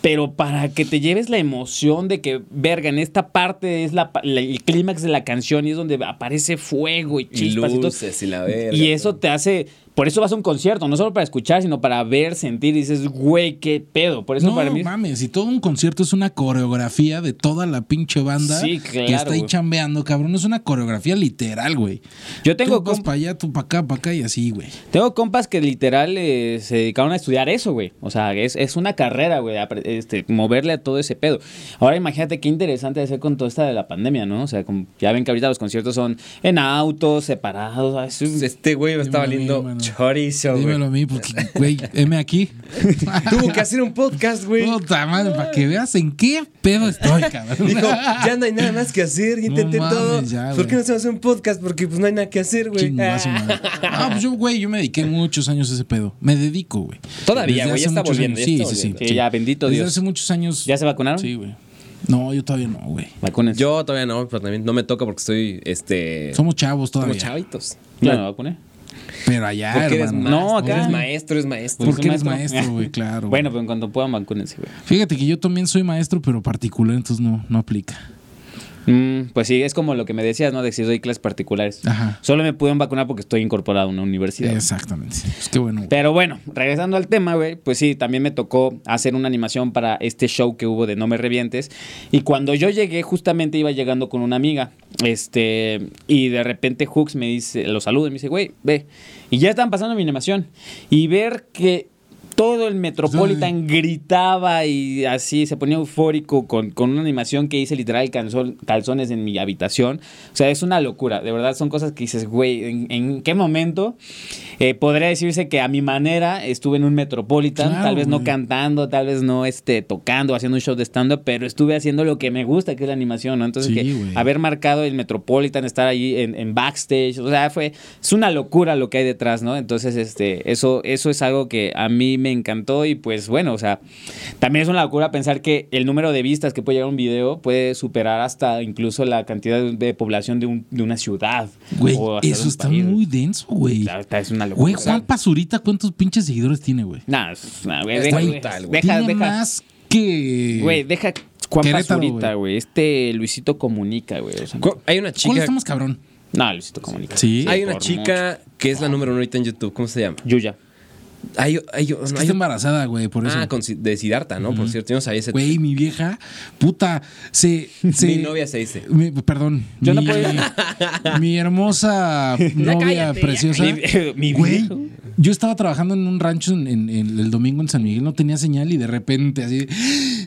Pero para que te lleves la emoción de que, verga, en esta parte es la, pa- la- el clímax de la canción y es donde aparece fuego y Y chispas y, todo. luces y la verga. Y eso te hace. Por eso vas a un concierto, no solo para escuchar, sino para ver, sentir. Y dices, güey, qué pedo. Por eso No para mí. mames, y todo un concierto es una coreografía de toda la pinche banda Sí, que claro, está ahí chambeando, cabrón. Es una coreografía literal, güey. Yo tengo tú vas comp- para allá, tú para acá, para acá y así, güey. Tengo compas que literal eh, se dedicaron a estudiar eso, güey. O sea, es, es una carrera, güey, este, moverle a todo ese pedo. Ahora imagínate qué interesante de hacer con toda esta de la pandemia, ¿no? O sea, como ya ven que ahorita los conciertos son en autos, separados. ah, es un- Este güey me estaba Dímelo chorizo, güey. Dímelo a mí, porque, güey, M aquí. Tuvo que hacer un podcast, güey. Puta madre, para que veas en qué pedo estoy, cabrón. Dijo, ya no hay nada más que hacer, No intenté mames, todo. ya, ¿Por qué no hacemos un podcast? Porque pues no hay nada que hacer, güey. Chingo a su madre. No, pues yo, güey, yo me dediqué muchos años a ese pedo. Me dedico, güey. Todavía, güey, ya hace está muchos volviendo, ya Sí, está sí, sí, volviendo. Sí, ya, bendito Desde Dios. hace muchos años. ¿Ya se vacunaron? Sí, güey. No, yo todavía no, güey. Vacúnense. Yo todavía no, pero también no me toca porque estoy, este... Somos chavos todavía. chavitos. Yo no me vacuné. Pero allá, Porque eres, hermano. No, maestro, acá. eres maestro, eres maestro. Porque soy eres maestro, güey, claro. Bueno, pero en cuanto puedan, vacúnense, güey. Fíjate que yo también soy maestro, pero particular, entonces no, no aplica. Mm, pues sí, es como lo que me decías, ¿no? De si doy clases particulares. Ajá. Solo me pueden vacunar porque estoy incorporado a una universidad. Exactamente. Pues qué bueno. güey. Pero bueno, regresando al tema, güey, pues sí, también me tocó hacer una animación para este show que hubo de No Me Revientes. Y cuando yo llegué, justamente iba llegando con una amiga. Este, y de repente Hooks me dice, lo saluda y me dice, güey, ve. Y ya estaban pasando mi animación. Y ver que todo el Metropolitan gritaba y así se ponía eufórico con, con una animación que hice literal calzón- calzones en mi habitación. O sea, es una locura. De verdad, son cosas que dices, güey, ¿en, en qué momento eh, podría decirse que a mi manera estuve en un Metropolitan? Claro, tal vez no güey. cantando, tal vez no este, tocando, haciendo un show de stand-up, pero estuve haciendo lo que me gusta, que es la animación, ¿no? Entonces, Sí, que haber marcado el Metropolitan, estar ahí en, en backstage, o sea, fue, es una locura lo que hay detrás, ¿no? Entonces, este, eso, eso es algo que a mí me encantó y pues bueno, o sea, también es una locura pensar que el número de vistas que puede llegar un video puede superar hasta incluso la cantidad de, población de, un- de una ciudad. Güey, eso está país. muy denso, güey. La verdad, es una locura. Güey, Juan Pazurita, ¿cuántos pinches seguidores tiene, güey? Nah, nah, güey, deja, brutal, güey. deja, Tiene deja, más que. güey, deja Juan Pazurita, güey. Este Luisito Comunica, güey. o sea, Hay una ¿Cuál chica... está más cabrón? no, Luisito Comunica. Sí. Hay una chica que es la número uno ahorita en YouTube. ¿Cómo se llama? Yuya. Hay, hay, Es que hay- está embarazada, güey, por eso. ah, con, de Siddhartha, ¿no? Por cierto, yo no sabía ese. Güey, mi vieja, puta, se. se Mi novia se dice. mi- perdón. Yo no mi, puedo- mi hermosa novia cállate, preciosa. Mi- mi Güey, yo estaba trabajando en un rancho en, en- en el domingo en San Miguel, no tenía señal y de repente así.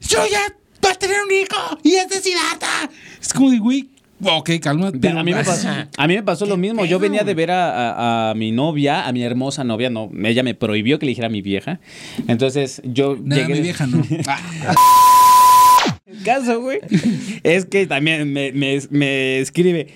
¡Yo ya va a tener un hijo! ¡Y es de Siddhartha! Es como de, güey, ok, calma. Pero a mí me pasó, a mí me pasó lo mismo. Yo venía de ver a, a- a mi novia, a mi hermosa novia. No, ella me prohibió que le dijera a mi vieja. Entonces yo Nada, llegué. mi vieja no. Ah, El caso, güey, es que también me, me- me escribe.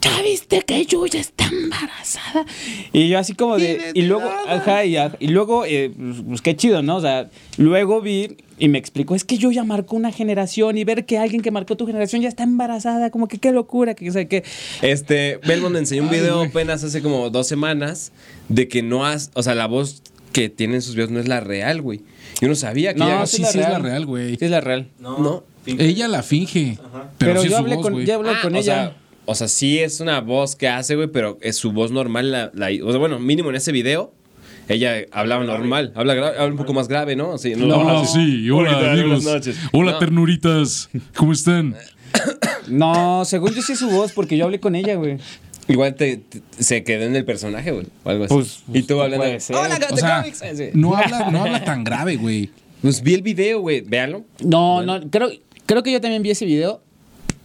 ¿Ya viste que Yuya está embarazada? Y yo así como de... Y luego, ajá, y, y luego, eh, pues, pues, qué chido, ¿no? O sea, luego vi y me explicó, es que Yuya marcó una generación y ver que alguien que marcó tu generación ya está embarazada, como que qué locura, que sé qué. Este, Belmont me enseñó un video apenas hace como dos semanas de que no has, o sea, la voz que tiene en sus videos no es la real, güey. Yo no sabía que No, ella- sí, sí, es la real. güey. Sí, es la real. No. finge. Ella la finge. Ajá. Pero, Pero sí yo su hablé voz, con- ya hablo Ah, con o ella. Sea, o sea, sí es una voz que hace, güey, pero es su voz normal. La, la- o sea, bueno, mínimo en ese video, ella hablaba normal. Habla, habla un poco más grave, ¿no? Así, no, Hola, así, sí, hola, ¿qué tal? amigos. Buenas noches. Hola, No. ternuritas. ¿Cómo están? No, según yo sí es su voz, porque yo hablé con ella, güey. Igual te, te- se quedó en el personaje, güey. O algo así. Pues, y tú hablando. ser. Hola, O sea, no habla, no habla tan grave, güey. Pues vi el video, güey. Véanlo. No, no, creo, creo que yo también vi ese video.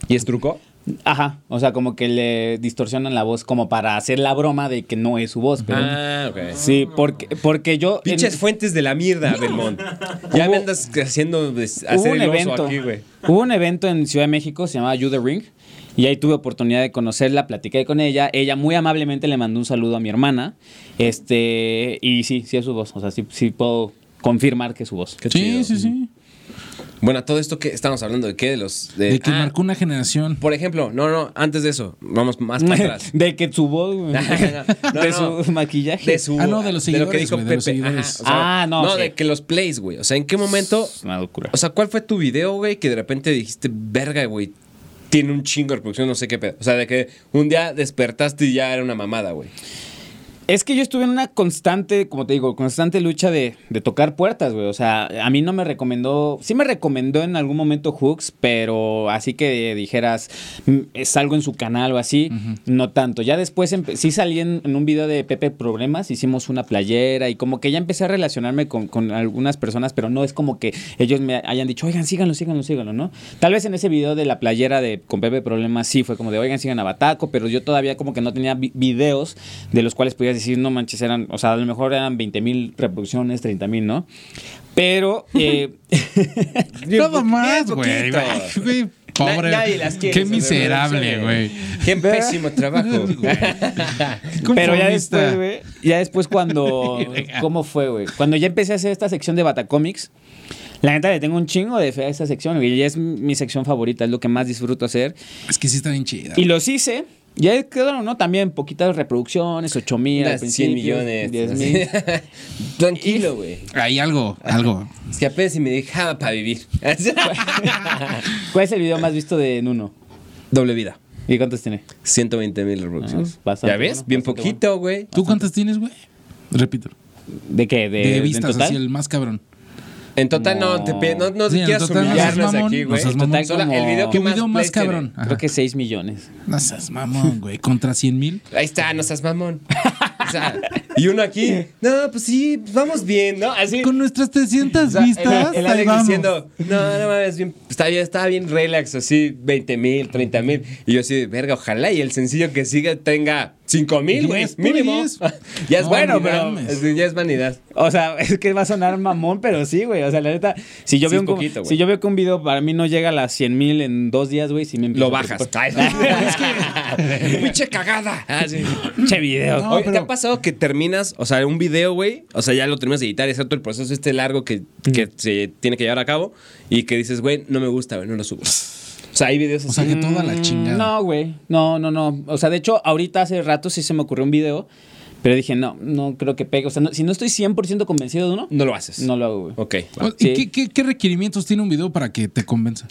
¿Y es truco? Ajá, o sea, como que le distorsionan la voz como para hacer la broma de que no es su voz. Pero, Ah, ok. Sí, porque, porque yo... en- Pinches fuentes de la mierda, Belmont. Ya me andas haciendo hacer un el oso evento. aquí, güey. Hubo un evento en Ciudad de México, se llamaba You the Ring. Y ahí tuve oportunidad de conocerla, platiqué con ella. Ella muy amablemente le mandó un saludo a mi hermana. Este, y sí, sí es su voz. O sea, sí, sí puedo confirmar que es su voz. Qué Sí, chido. sí, sí. Bueno, todo esto que estamos hablando de qué? De los. De, De que ah, marcó una generación. Por ejemplo, no, no, antes de eso, vamos más para atrás. de que su voz. No, de no. su maquillaje. De su, Ah, no, de los lo que seguidores, dijo de los Pepe. seguidores. Ajá, o sea, Ah, no, No, sí. de que los plays, güey. O sea, ¿en qué momento? Es una locura. O sea, ¿cuál fue tu video, güey, que de repente dijiste, verga, güey? Tiene un chingo de reproducción, no sé qué pedo. O sea, de que un día despertaste y ya era una mamada, güey. Es que yo estuve en una constante, como te digo, constante lucha de, de tocar puertas, güey. O sea, a mí no me recomendó, sí me recomendó en algún momento Hooks, pero así que dijeras, mm, es algo en su canal o así, no tanto. Ya después sí salí en, en un video de Pepe Problemas, hicimos una playera y como que ya empecé a relacionarme con, con algunas personas, pero no es como que ellos me hayan dicho, oigan, síganlo, síganlo, síganlo, ¿no? Tal vez en ese video de la playera de con Pepe Problemas sí fue como de, oigan, sigan a Bataco, pero yo todavía como que no tenía vi- videos de los cuales podías decir, no manches, eran, o sea, a lo mejor eran 20 mil reproducciones, 30 mil, ¿no? Pero... eh, Nada más, güey. Pobre. Na- nadie las quiere, Qué miserable, güey. Qué pésimo trabajo. Pero ya después, güey, ya después cuando... ¿Cómo fue, güey? Cuando ya empecé a hacer esta sección de Batacomics, la neta le tengo un chingo de fe a esta sección, güey. Y es mi sección favorita, es lo que más disfruto hacer. Es que sí está bien chida. Y los hice. Ya quedaron, ¿no? También poquitas reproducciones, 8 mil al Unas 100 principio. millones. 10 así. mil. Tranquilo, güey. Hay algo, algo. Es que apenas si me dejaba para vivir. ¿Cuál es el video más visto de Nuno? Doble vida. ¿Y cuántos tiene? 120 mil reproducciones. Ah, bastante ¿Ya ves? bueno, Bien poquito, güey. ¿Tú cuántas tienes, güey? Repito. ¿De qué? ¿De, De, en vistas, total? así el más cabrón. En total no, te pe- no, no Sí, quieras total no seas humillarnos mamón, aquí, no güey. En mamón. total, el video que más, video más tiene. cabrón. Creo que 6 millones. No seas mamón, güey. Contra 100 mil. Ahí está, no seas mamón. O sea, y uno aquí, no, pues sí, pues vamos bien, ¿no? Así. Con nuestras 300 O sea, vistas. El, el Alex vamos. diciendo, no, no mames, bien, está bien, está bien relax, así, 20 mil, 30 mil. Y yo así, verga, ojalá y el sencillo que siga tenga 5 mil, güey, mínimo. ya es No, bueno, pero es- ya es vanidad. O sea, es que va a sonar mamón, pero sí, güey. O sea, la neta, si yo, Sí, veo, es un, poquito, güey. si yo veo que un video para mí no llega a las 100 mil en dos días, güey, si me Lo bajas. preocupar. Pinche cagada. Ah, sí. Che video. No, Oye, ¿te ha pasado que terminas, o sea, un video, güey? O sea, ya lo terminas de editar, excepto el proceso este largo que, que se tiene que llevar a cabo y que dices, güey, no me gusta, güey, no lo subo. O sea, hay videos O así. sea, que toda la chingada. No, güey. No, no, no. O sea, de hecho, ahorita hace rato sí se me ocurrió un video, pero dije, no, no creo que pegue. O sea, no- si no estoy 100% convencido de uno, no lo haces. no lo hago, güey. Ok. O- va. ¿Y Sí. qué, qué- qué requerimientos tiene un video para que te convenza?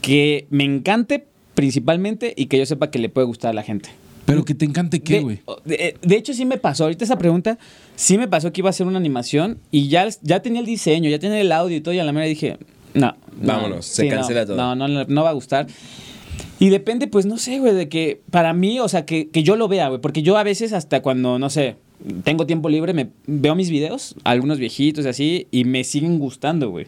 Que me encante principalmente y que yo sepa que le puede gustar a la gente. Pero que te encante qué, güey. De, de hecho, sí me pasó. Ahorita esa pregunta, sí me pasó que iba a hacer una animación y ya, ya tenía el diseño, ya tenía el audio y todo. Y a la mera dije, no. no, Vámonos, se cancela todo. No, no, no, no va a gustar. Y depende, pues, no sé, güey, de que para mí, o sea, que, que yo lo vea, güey. Porque yo a veces, hasta cuando, no sé, tengo tiempo libre, me veo mis videos, algunos viejitos y así, y me siguen gustando, güey.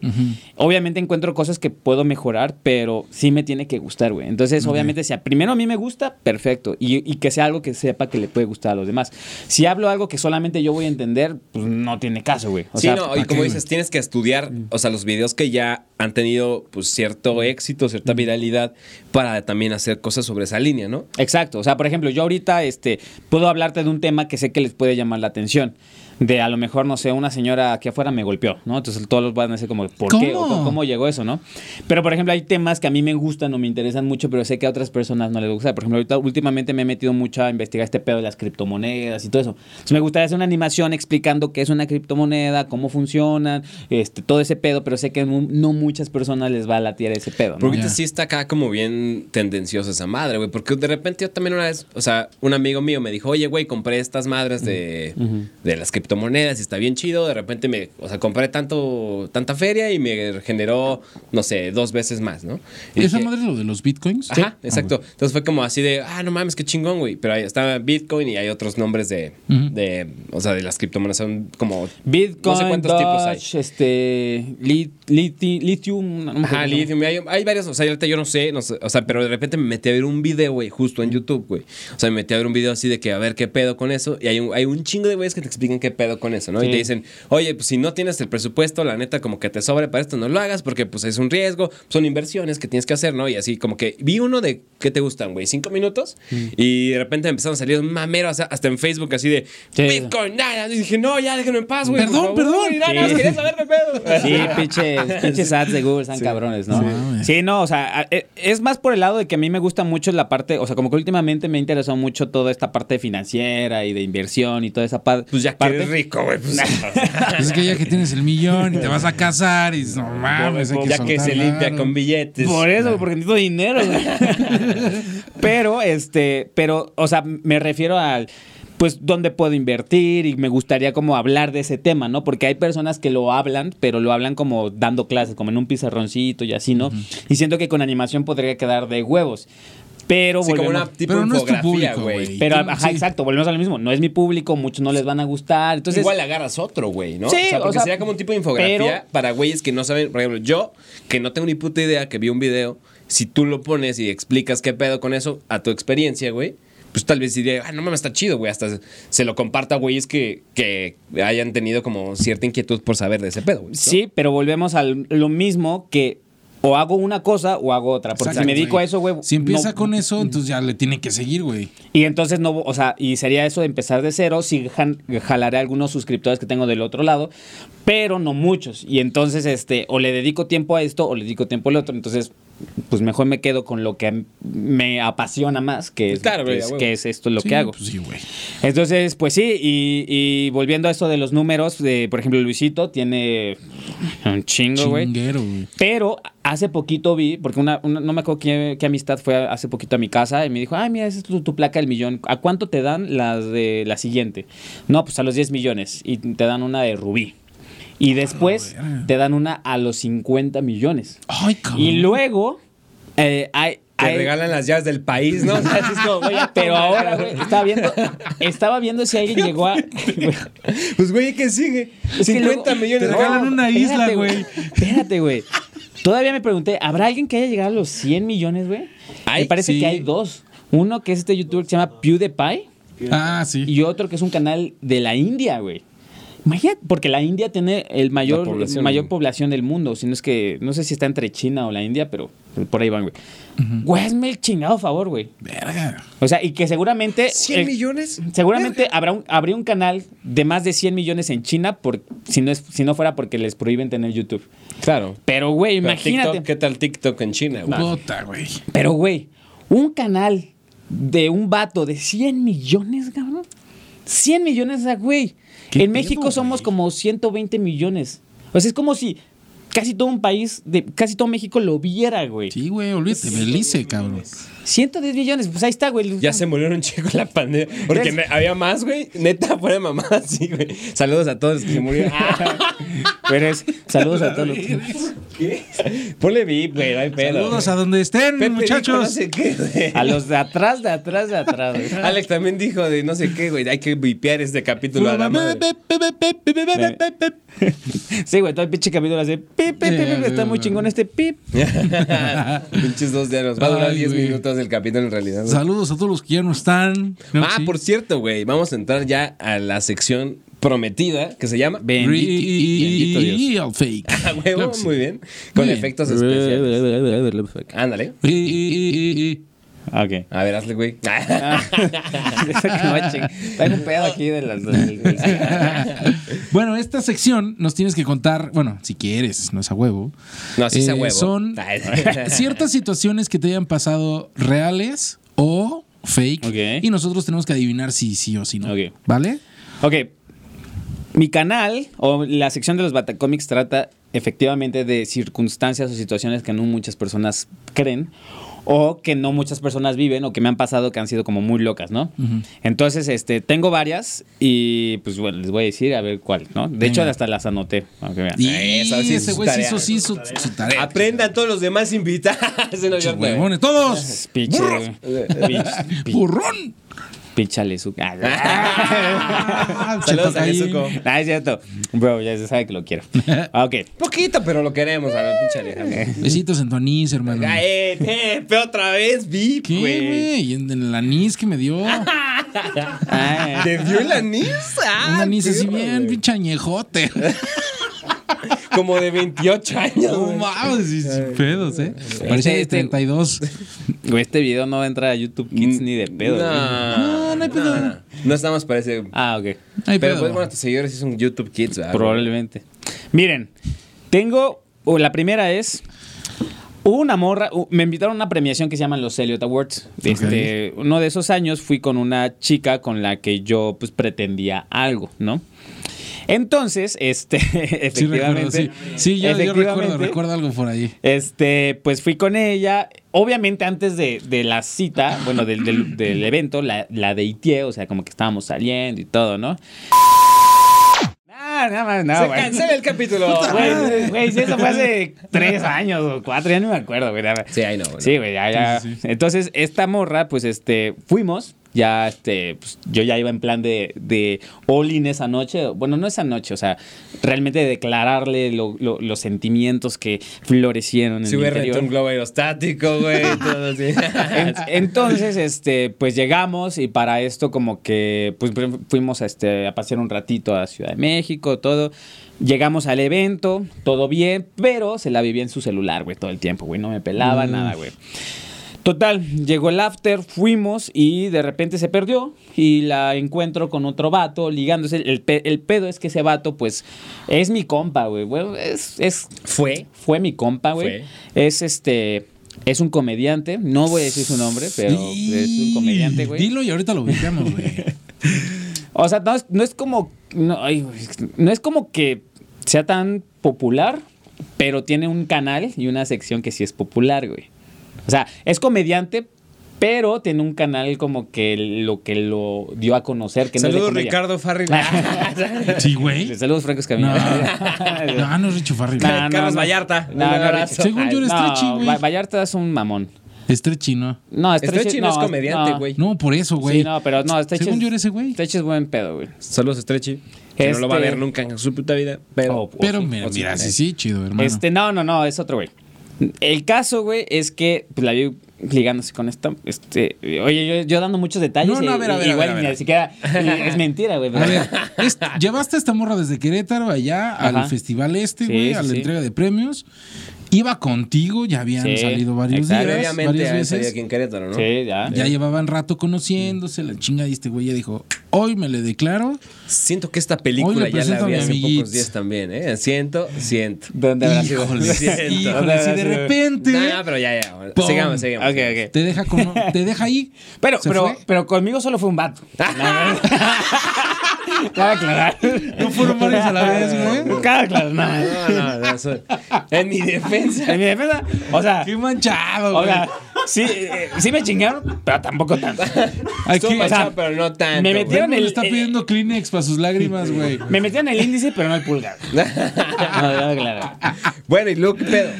Obviamente encuentro cosas que puedo mejorar, pero sí me tiene que gustar, güey. Entonces, obviamente, si a- primero a mí me gusta, perfecto. Y, y que sea algo que sepa que le puede gustar a los demás. Si hablo algo que solamente yo voy a entender, pues no tiene caso, güey. O sí, sea, no, y ¿para como qué, dices, tienes que estudiar, o sea, los videos que ya han tenido pues cierto éxito, cierta viralidad, para también hacer cosas sobre esa línea, ¿no? Exacto. O sea, por ejemplo, yo ahorita este, puedo hablarte de un tema que sé que les puede llamar la atención. De a lo mejor, no sé, una señora aquí afuera me golpeó, ¿no? Entonces todos los van a decir como, ¿por qué? O ¿Cómo? ¿Cómo, cómo llegó eso, no? Pero, por ejemplo, hay temas que a mí me gustan o me interesan mucho, pero sé que a otras personas no les gusta. Por ejemplo, ahorita últimamente me he metido mucho a investigar este pedo de las criptomonedas y todo eso. Entonces me gustaría hacer una animación explicando qué es una criptomoneda, cómo funcionan, este, todo ese pedo, pero sé que no, no muchas personas les va a latir ese pedo, ¿no? Porque sí está acá como bien tendenciosa esa madre, güey. Porque de repente yo también una vez, o sea, un amigo mío me dijo, oye, güey, compré estas madres de, de las criptomonedas y está bien chido. De repente me, o sea, compré tanto, tanta feria y me generó, no sé, dos veces más, ¿no? Y ¿Esa dije, madre es lo de los bitcoins? Ajá, Ah, exacto. Entonces fue como así de, ah, no mames, qué chingón, güey. Pero ahí estaba Bitcoin y hay otros nombres de, de o sea, de las criptomonedas. Son como... Bitcoin, no sé cuántos tipos hay. Este, lit- liti- lithium, no Ajá, lithium. Hay, hay varios, o sea, yo no sé, no sé, o sea, pero de repente me metí a ver un video, güey, justo en YouTube, güey. O sea, me metí a ver un video así de que a ver qué pedo con eso. Y hay un, hay un chingo de güeyes que te explican qué pedo con eso, ¿no? Y te dicen, oye, pues si no tienes el presupuesto, la neta, como que te sobre para esto, no lo hagas porque pues es un riesgo, son inversiones que tienes que hacer, ¿no? Y así como que vi uno de, ¿qué te gustan, güey? Cinco minutos. Y de repente me empezaron a salir un mamero, hasta en Facebook así de, Sí. Bitcoin, nada. Y dije, no, ya déjenme en paz, güey. Perdón, favor, perdón. nada más Sí. quería saber qué pedo. Sí, pinches, pinches ads de Google están cabrones, ¿no? Sí. Sí. no, o sea, a- e- es más por el lado de que a mí me gusta mucho la parte, o sea, como que últimamente me ha interesado mucho toda esta parte financiera y de inversión y toda esa pa- Pues ya que parte. Eres rico, güey. Pues, Es que ya que tienes el millón y te vas a casar y no mames, hay que ya que se limpia varo". con billetes. Por eso, porque necesito dinero. güey. pero, este, pero, o sea, me refiero al. Pues, dónde puedo invertir y me gustaría como hablar de ese tema, ¿no? Porque hay personas que lo hablan, pero lo hablan como dando clases, como en un pizarroncito y así, ¿no? Y siento que con animación podría quedar de huevos. Pero Sí, como volvemos- una tipo Pero no es tu infografía, público, güey. Pero, ajá, sí. exacto, volvemos a lo mismo. No es mi público, muchos no les van a gustar. Entonces, Igual agarras otro, güey, ¿no? Sí, o sea, o porque sea, sería como un tipo de infografía pero- para güeyes que no saben. Por ejemplo, yo, que no tengo ni puta idea, que vi un video, si tú lo pones y explicas qué pedo con eso a tu experiencia, güey, pues tal vez diría, ah, no mames, está chido, güey. Hasta se lo comparta a güeyes que, que hayan tenido como cierta inquietud por saber de ese pedo, güey. ¿no? Sí, pero volvemos a lo mismo que o hago una cosa o hago otra. Porque Exacto, si me dedico güey. a eso, güey. Si empieza no- con eso, entonces ya le tiene que seguir, güey. Y entonces no, o sea, y sería eso de empezar de cero, sí jan- jalaré algunos suscriptores que tengo del otro lado, pero no muchos. Y entonces, este, o le dedico tiempo a esto o le dedico tiempo al otro. Entonces, pues mejor me quedo con lo que me apasiona más, que es, Claro, que es, que es esto lo Sí, que hago. Pues sí, güey. Entonces, pues sí, y, y volviendo a esto de los números, de, por ejemplo, Luisito tiene un chingo, güey. Chinguero, güey. Pero hace poquito vi, porque una, una- no me acuerdo qué, qué amistad fue hace poquito a mi casa y me dijo, ay, mira, esa es tu, tu placa del millón. ¿A cuánto te dan las de la siguiente? No, pues a los 10 millones y te dan una de rubí. Y después verga. te dan una a los 50 millones. Ay, cabrón. Y luego eh, hay... Te hay- regalan las llaves del país, ¿no? O sea, así es como, güey, pero ahora, güey, estaba viendo, estaba viendo si alguien llegó a... Pues, güey, ¿qué sigue? Es que 50 luego- millones. Te regalan una isla, güey. Espérate, güey. Todavía me pregunté, ¿habrá alguien que haya llegado a los 100 millones, güey? Me parece sí. que hay dos. Uno que es este youtuber que se llama PewDiePie Ah, sí. y otro que es un canal de la India, güey. Imagínate, porque la India tiene el mayor, La población. mayor población del mundo. Si no es que, no sé si está entre China o la India, pero por ahí van, güey. Güey, hazme el chingado favor, güey. Verga. O sea, y que seguramente. ¿100 eh, millones? Seguramente habrá un, habría un canal de más de 100 millones en China por, si, no es, si no fuera porque les prohíben tener YouTube. Claro. Pero, güey, Pero imagínate. TikTok, ¿Qué tal TikTok en China, güey? Puta, güey. Pero, güey, un canal de un vato de 100 millones, cabrón. 100 millones, o sea, güey. ¿Qué En pedo, México somos güey? como 120 millones. O sea, es como si casi todo un país, de, casi todo México lo viera, güey. Sí, güey, olvídate. Belice, cabrón. 110 millones, pues ahí está, güey. Ya se murieron un chico en la pandemia. Porque había más, güey. Neta, fuera mamá, sí, güey. Saludos a todos los que se murieron. Pero es- saludos a todos los Ponle VIP, güey, no hay pedo. Saludos a donde estén, Pepe dijo muchachos. no sé qué, güey. A los de atrás, de atrás, de atrás. güey. Alex también dijo de no sé qué, güey. Hay que vipear este capítulo a la madre. Sí, güey, todo el pinche capítulo hace pip, pip, pip, pip, está muy chingón este pip. Pinches dos de nos Va a durar Ay, 10 güey. Minutos el capítulo en realidad. güey. Saludos a todos los que ya no están. Ah, sí. por cierto, güey. Vamos a entrar ya a la sección prometida que se llama. Bendito. Real fake. A huevo, muy bien. Con bien. efectos especiales. Ándale. Ok. A ver, hazle, güey. Ah, a. Traigo un pedo aquí de las del- Bueno, esta sección nos tienes que contar, bueno, si quieres, no es a huevo. No, sí sea Eh, huevo. Son ciertas situaciones que te hayan pasado reales o fake. Y nosotros tenemos que adivinar si sí o si no. ¿Vale? Ok. Mi canal o la sección de los Batacómics trata efectivamente de circunstancias o situaciones que no muchas personas creen o que no muchas personas viven o que me han pasado que han sido como muy locas, ¿no? Entonces, este, tengo varias y pues bueno, les voy a decir a ver cuál, ¿no? De hecho, hasta las anoté, para que vean. Y Eso sí es ese güey hizo sí su, su tarea. Aprendan todos los demás invitados. Todos. ¡Burrón! Pinchale su. Ah, Ah, Saludos a. Nezuko. Ah, es cierto. Bro, ya se sabe que lo quiero. Ah, Ok. Poquito, pero lo queremos. A ver, pinche Alejandro. Besitos en tu anís, hermano. Ay, eh, eh, pero otra vez, vi, ¿Qué, güey. en, en el anís que me dio. Ah, ¿Te dio el anís? Ah, Un anís así bien, pinche añejote. Como de 28 años. No mames, pedos, ¿eh? Parecía de este- 32. Güey, este video no va a entrar a YouTube Kids ni de pedo. no hay pedo. No, no estamos para ese. Ah, ok. Ay, Pero pedo. pues bueno, tus seguidores sí son YouTube Kids, ¿verdad? Probablemente. Miren, tengo. o la primera es. Hubo una morra. me invitaron a una premiación que se llaman los Elliot Awards. Este, uno de esos años fui con una chica con la que yo pues pretendía algo, ¿no? Entonces, este, Sí, recuerdo, efectivamente. sí. Sí, yo, yo recuerdo, efectivamente, recuerdo algo por ahí. Este, pues fui con ella. Obviamente, antes de, de la cita, bueno, del, del- del evento, la, la deiteé, o sea, como que estábamos saliendo y todo, ¿no? No, no, no, Se güey. cancela el capítulo. Güey, güey, sí, eso fue hace tres años o cuatro, ya no me acuerdo, güey. Sí, ahí no. bueno. Sí, güey, ya, ya. Sí, sí, sí. Entonces, esta morra, pues, este, fuimos. Ya, este, pues, yo ya iba en plan de, de all in esa noche. Bueno, no esa noche, o sea, realmente declararle lo- lo- los sentimientos que florecieron en Si mi hubiera interior. un globo aerostático, güey, todo así. En- Entonces, este, pues llegamos y para esto como que pues fuimos a, este, a pasear un ratito a Ciudad de México, todo. Llegamos al evento, todo bien, pero se la vivía en su celular, güey, todo el tiempo, güey, no me pelaba nada, güey. Total, llegó el after, fuimos y de repente se perdió y la encuentro con otro vato ligándose. El, pe- el pedo es que ese vato, pues, es mi compa, güey. Bueno, es, es, Fue. fue mi compa, güey. Es este. Es un comediante. No voy a decir su nombre, pero es un comediante, güey. Dilo y ahorita lo ubicamos, güey. O sea, no es, no es como. No, ay, güey, no es como que sea tan popular, pero tiene un canal y una sección que sí es popular, güey. O sea, es comediante, pero tiene un canal como que lo que lo dio a conocer. Que no es de Saludos, comedia. Ricardo Farrell. Sí, güey. Saludos, Franco No, Escamilla. no, no es Richo Farrell. No, no, Carlos no. Vallarta. No, no. Según yo era no, Stretchy, güey. Va- Vallarta es un mamón. Stretchy, ¿no? No, Stretchy no es comediante, no. güey. No, por eso, güey. Sí, no, pero no, Stretchy Según es- yo era ese güey. Stretchy es buen pedo, güey. Saludos, Stretchy. Que no lo va a Este- ver nunca en su puta vida. Pero. Oh, Pero sí. mira, o sí, mira, eh. sí, sí, chido, hermano. Este, no, no, no, es otro güey. El caso, güey, es que pues, la vi ligándose con esta. Este, oye, yo, yo dando muchos detalles. No, no, a ver, a ver, y a igual ver, a ni ver. siquiera. y es mentira, güey. A ver, es- llevaste a esta morra desde Querétaro allá Ajá. al festival este, Sí, güey, sí, a la sí. entrega de premios. Iba contigo, ya habían Sí, salido varios días, Previamente varias veces. aquí en Querétaro, ¿no? Sí, ya. Ya llevaban rato conociéndose, la chinga y este güey ya dijo, hoy me le declaro. Siento que esta película ya la vi hace pocos días también, ¿eh? Siento, siento. ¿Dónde habrá sido? Híjole, Siento. híjole, si de repente No, no, pero ya, ya. Pum. Sigamos, sigamos. Ok, sigamos. ok. te deja, con- te deja ahí. Pero, ¿Se pero, fue? pero conmigo solo fue un vato. Cabe aclarar. No fueron varios a la vez, güey. Cabe aclarar, no. No, no, no. eso- En mi defensa. En mi defensa, o sea, Qué manchado, o güey. sea, sí, eh, sí me chingaron, pero tampoco tanto. Aquí, Estuvo o sea, manchado, pero no tanto. me metieron el- está eh, pidiendo Kleenex para sus lágrimas, güey. Me metieron el índice, pero no el pulgar. No, cabe aclarar. Bueno, y luego, ¿qué pedo?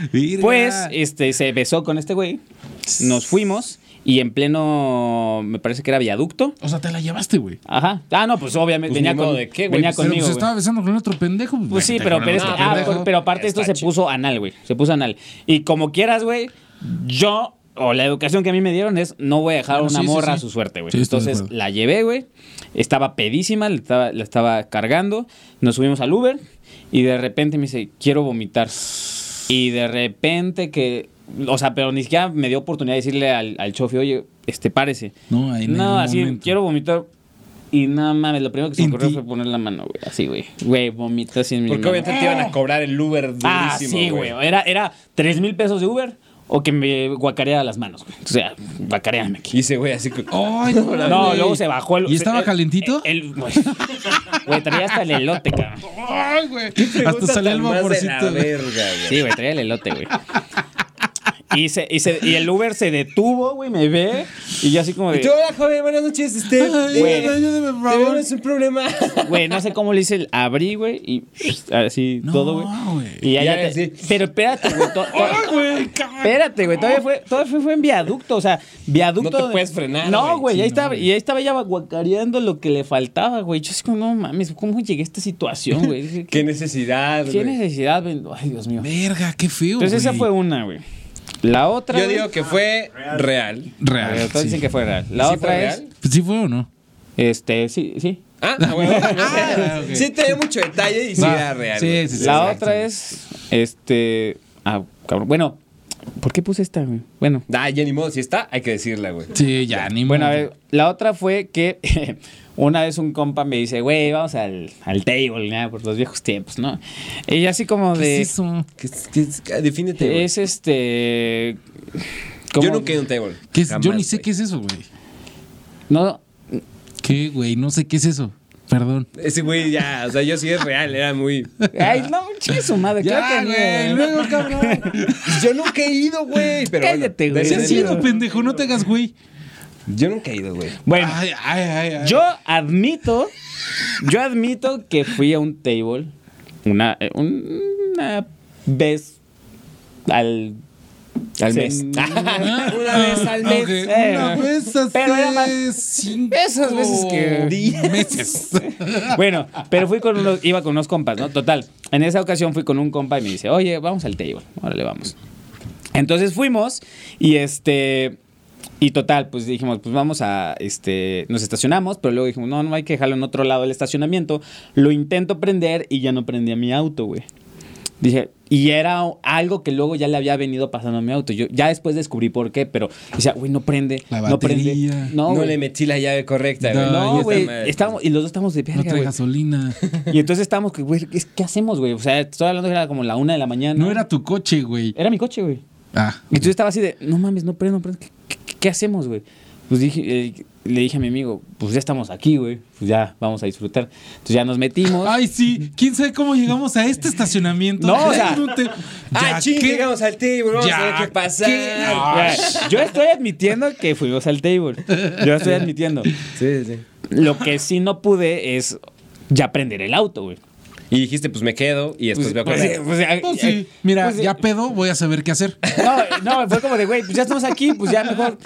Pues, este, se besó con este güey. Nos fuimos y en pleno, me parece que era viaducto. O sea, te la llevaste, güey. Ajá. Ah, no, pues obviamente Pues venía, con, de qué, güey, venía pues, Pero conmigo. se estaba besando con otro pendejo. Pues sí, vete pero, pero, ah, pendejo. aparte esto se puso anal, güey. Se puso anal. Y como quieras, güey, yo, o la educación que a mí me dieron es, no voy a dejar a Bueno, una sí, sí, morra sí. a su suerte, güey. Sí, Entonces la llevé, güey. Estaba pedísima, la estaba, la estaba cargando. Nos subimos al Uber y de repente me dice, quiero vomitar. Y de repente que, o sea, pero ni siquiera me dio oportunidad de decirle al, al chofer, oye, este, párese. No, ahí No, el así, momento. quiero vomitar. Y nada mames, lo primero que se me ocurrió fue poner la mano, güey. Así, güey. Güey, vomito así en mi Porque obviamente te iban a cobrar el Uber durísimo. Ah, sí, güey. Era, era 3 mil pesos de Uber o que me guacareara las manos, güey. O sea, guacareame aquí. Y ese güey así. que- Ay, no, No, güey. luego se bajó el. ¿Y estaba el- calentito? el- Güey, Güey, traía hasta el elote, cabrón. Ay, güey. Hasta salió el la vaporcito. verga, güey. Sí, güey, traía el elote, güey. Y, se, y, se- y el Uber se detuvo, güey, me ve. Y yo así como de. Y tú, hola, joven, buenas noches. Este, Güey. ayúdame, por favor. un problema. Güey, no sé cómo le hice el abrí, güey, y así No, todo, güey. güey. Y ya, Ya, te- sí. Pero espérate, güey. espérate, güey. Todavía fue, todavía fue, fue en viaducto, o sea, viaducto. No te de- puedes frenar, No, güey. güey, Sí, ahí no, estaba, güey. y ahí estaba ya guacareando lo que le faltaba, güey. Yo así como, no mames, ¿cómo llegué a esta situación, güey? Dije, Qué necesidad, ¿Qué güey. necesidad? güey? Ay, Dios mío. Verga, qué feo. Entonces esa güey. fue una, güey. La otra. Yo digo que fue real. Real. ver, todos sí. dicen que fue real. La ¿Sí otra fue es. real? ¿Sí fue o no? Este, sí, sí. Ah, ah, güey. Ah. Sí, tenía mucho detalle y sí Va. era real. Sí, sí, sí. La otra es. Este. Ah, cabrón. Bueno, ¿por qué puse esta, güey? Bueno. Ah, ya ni modo. Si está, hay que decirla, güey. Sí, ya, ni Bueno, a modo. ver, la otra fue que una vez un compa me dice, güey, vamos al, al table, ¿no? por los viejos tiempos, ¿no? Y así como ¿Qué de... es eso? ¿Qué, qué, qué- defínete, güey. Es este... Yo nunca he ido a un table. ¿Qué es? Jamás, Yo ni sé qué es eso, güey. No, ¿Qué, güey? No sé qué es eso. Perdón. Ese güey ya, o sea, yo sí es real, era muy. ay, no, chingue su madre, claro que güey. no. Luego, cabrón. Yo nunca he ido, güey. Pero Cállate, bueno, güey. Debe has ido, pendejo. No te hagas, güey. Yo nunca he ido, güey. Bueno, Ay, ay, ay, ay. yo admito, yo admito que fui a un table una, una vez al... Al se- mes. Ah, Una vez al mes. Eh, Una vez hace pero era más- cinco esas veces que- meses. Bueno, pero fui con unos, iba con unos compas, ¿no? Total. En esa ocasión fui con un compa y me dice, oye, vamos al table. Órale, vamos. Entonces fuimos y este. Y total, pues dijimos, pues vamos a, este, nos estacionamos, pero luego dijimos, no, no hay que dejarlo en otro lado del estacionamiento. Lo intento prender y ya no prendía mi auto, güey. Dije, y era algo que luego ya le había venido pasando a mi auto. Yo ya después descubrí por qué, pero decía, güey, no prende, La no prende. No, No, le metí la llave correcta, güey. No, No, güey, estábamos, y los dos estamos de No verga, trae güey. gasolina. Y entonces estábamos, que, güey, ¿qué, qué hacemos, güey? O sea, estoy hablando que era como la una de la mañana. No era tu coche, güey. Era mi coche, güey. Ah. Y entonces estaba así de, no mames, no prendo, no prendo. ¿Qué, qué- qué hacemos, güey? Pues dije, eh, le dije a mi amigo, pues ya estamos aquí, güey. Pues ya, vamos a disfrutar. Entonces ya nos metimos. Ay, sí. ¿Quién sabe cómo llegamos a este estacionamiento? No, o sea- No te- Ah, Ya ching, que- llegamos al table, vamos Ya a ver qué pasa. que- Yo estoy admitiendo que fuimos al table. Yo estoy admitiendo. Sí, sí. Lo que sí no pude es ya prender el auto, güey. Y dijiste, pues me quedo y después veo Pues, qué pues, ya- Pues sí. Mira, pues, ya pedo, voy a saber qué hacer. No, no, fue como de, güey, pues ya estamos aquí, pues ya mejor,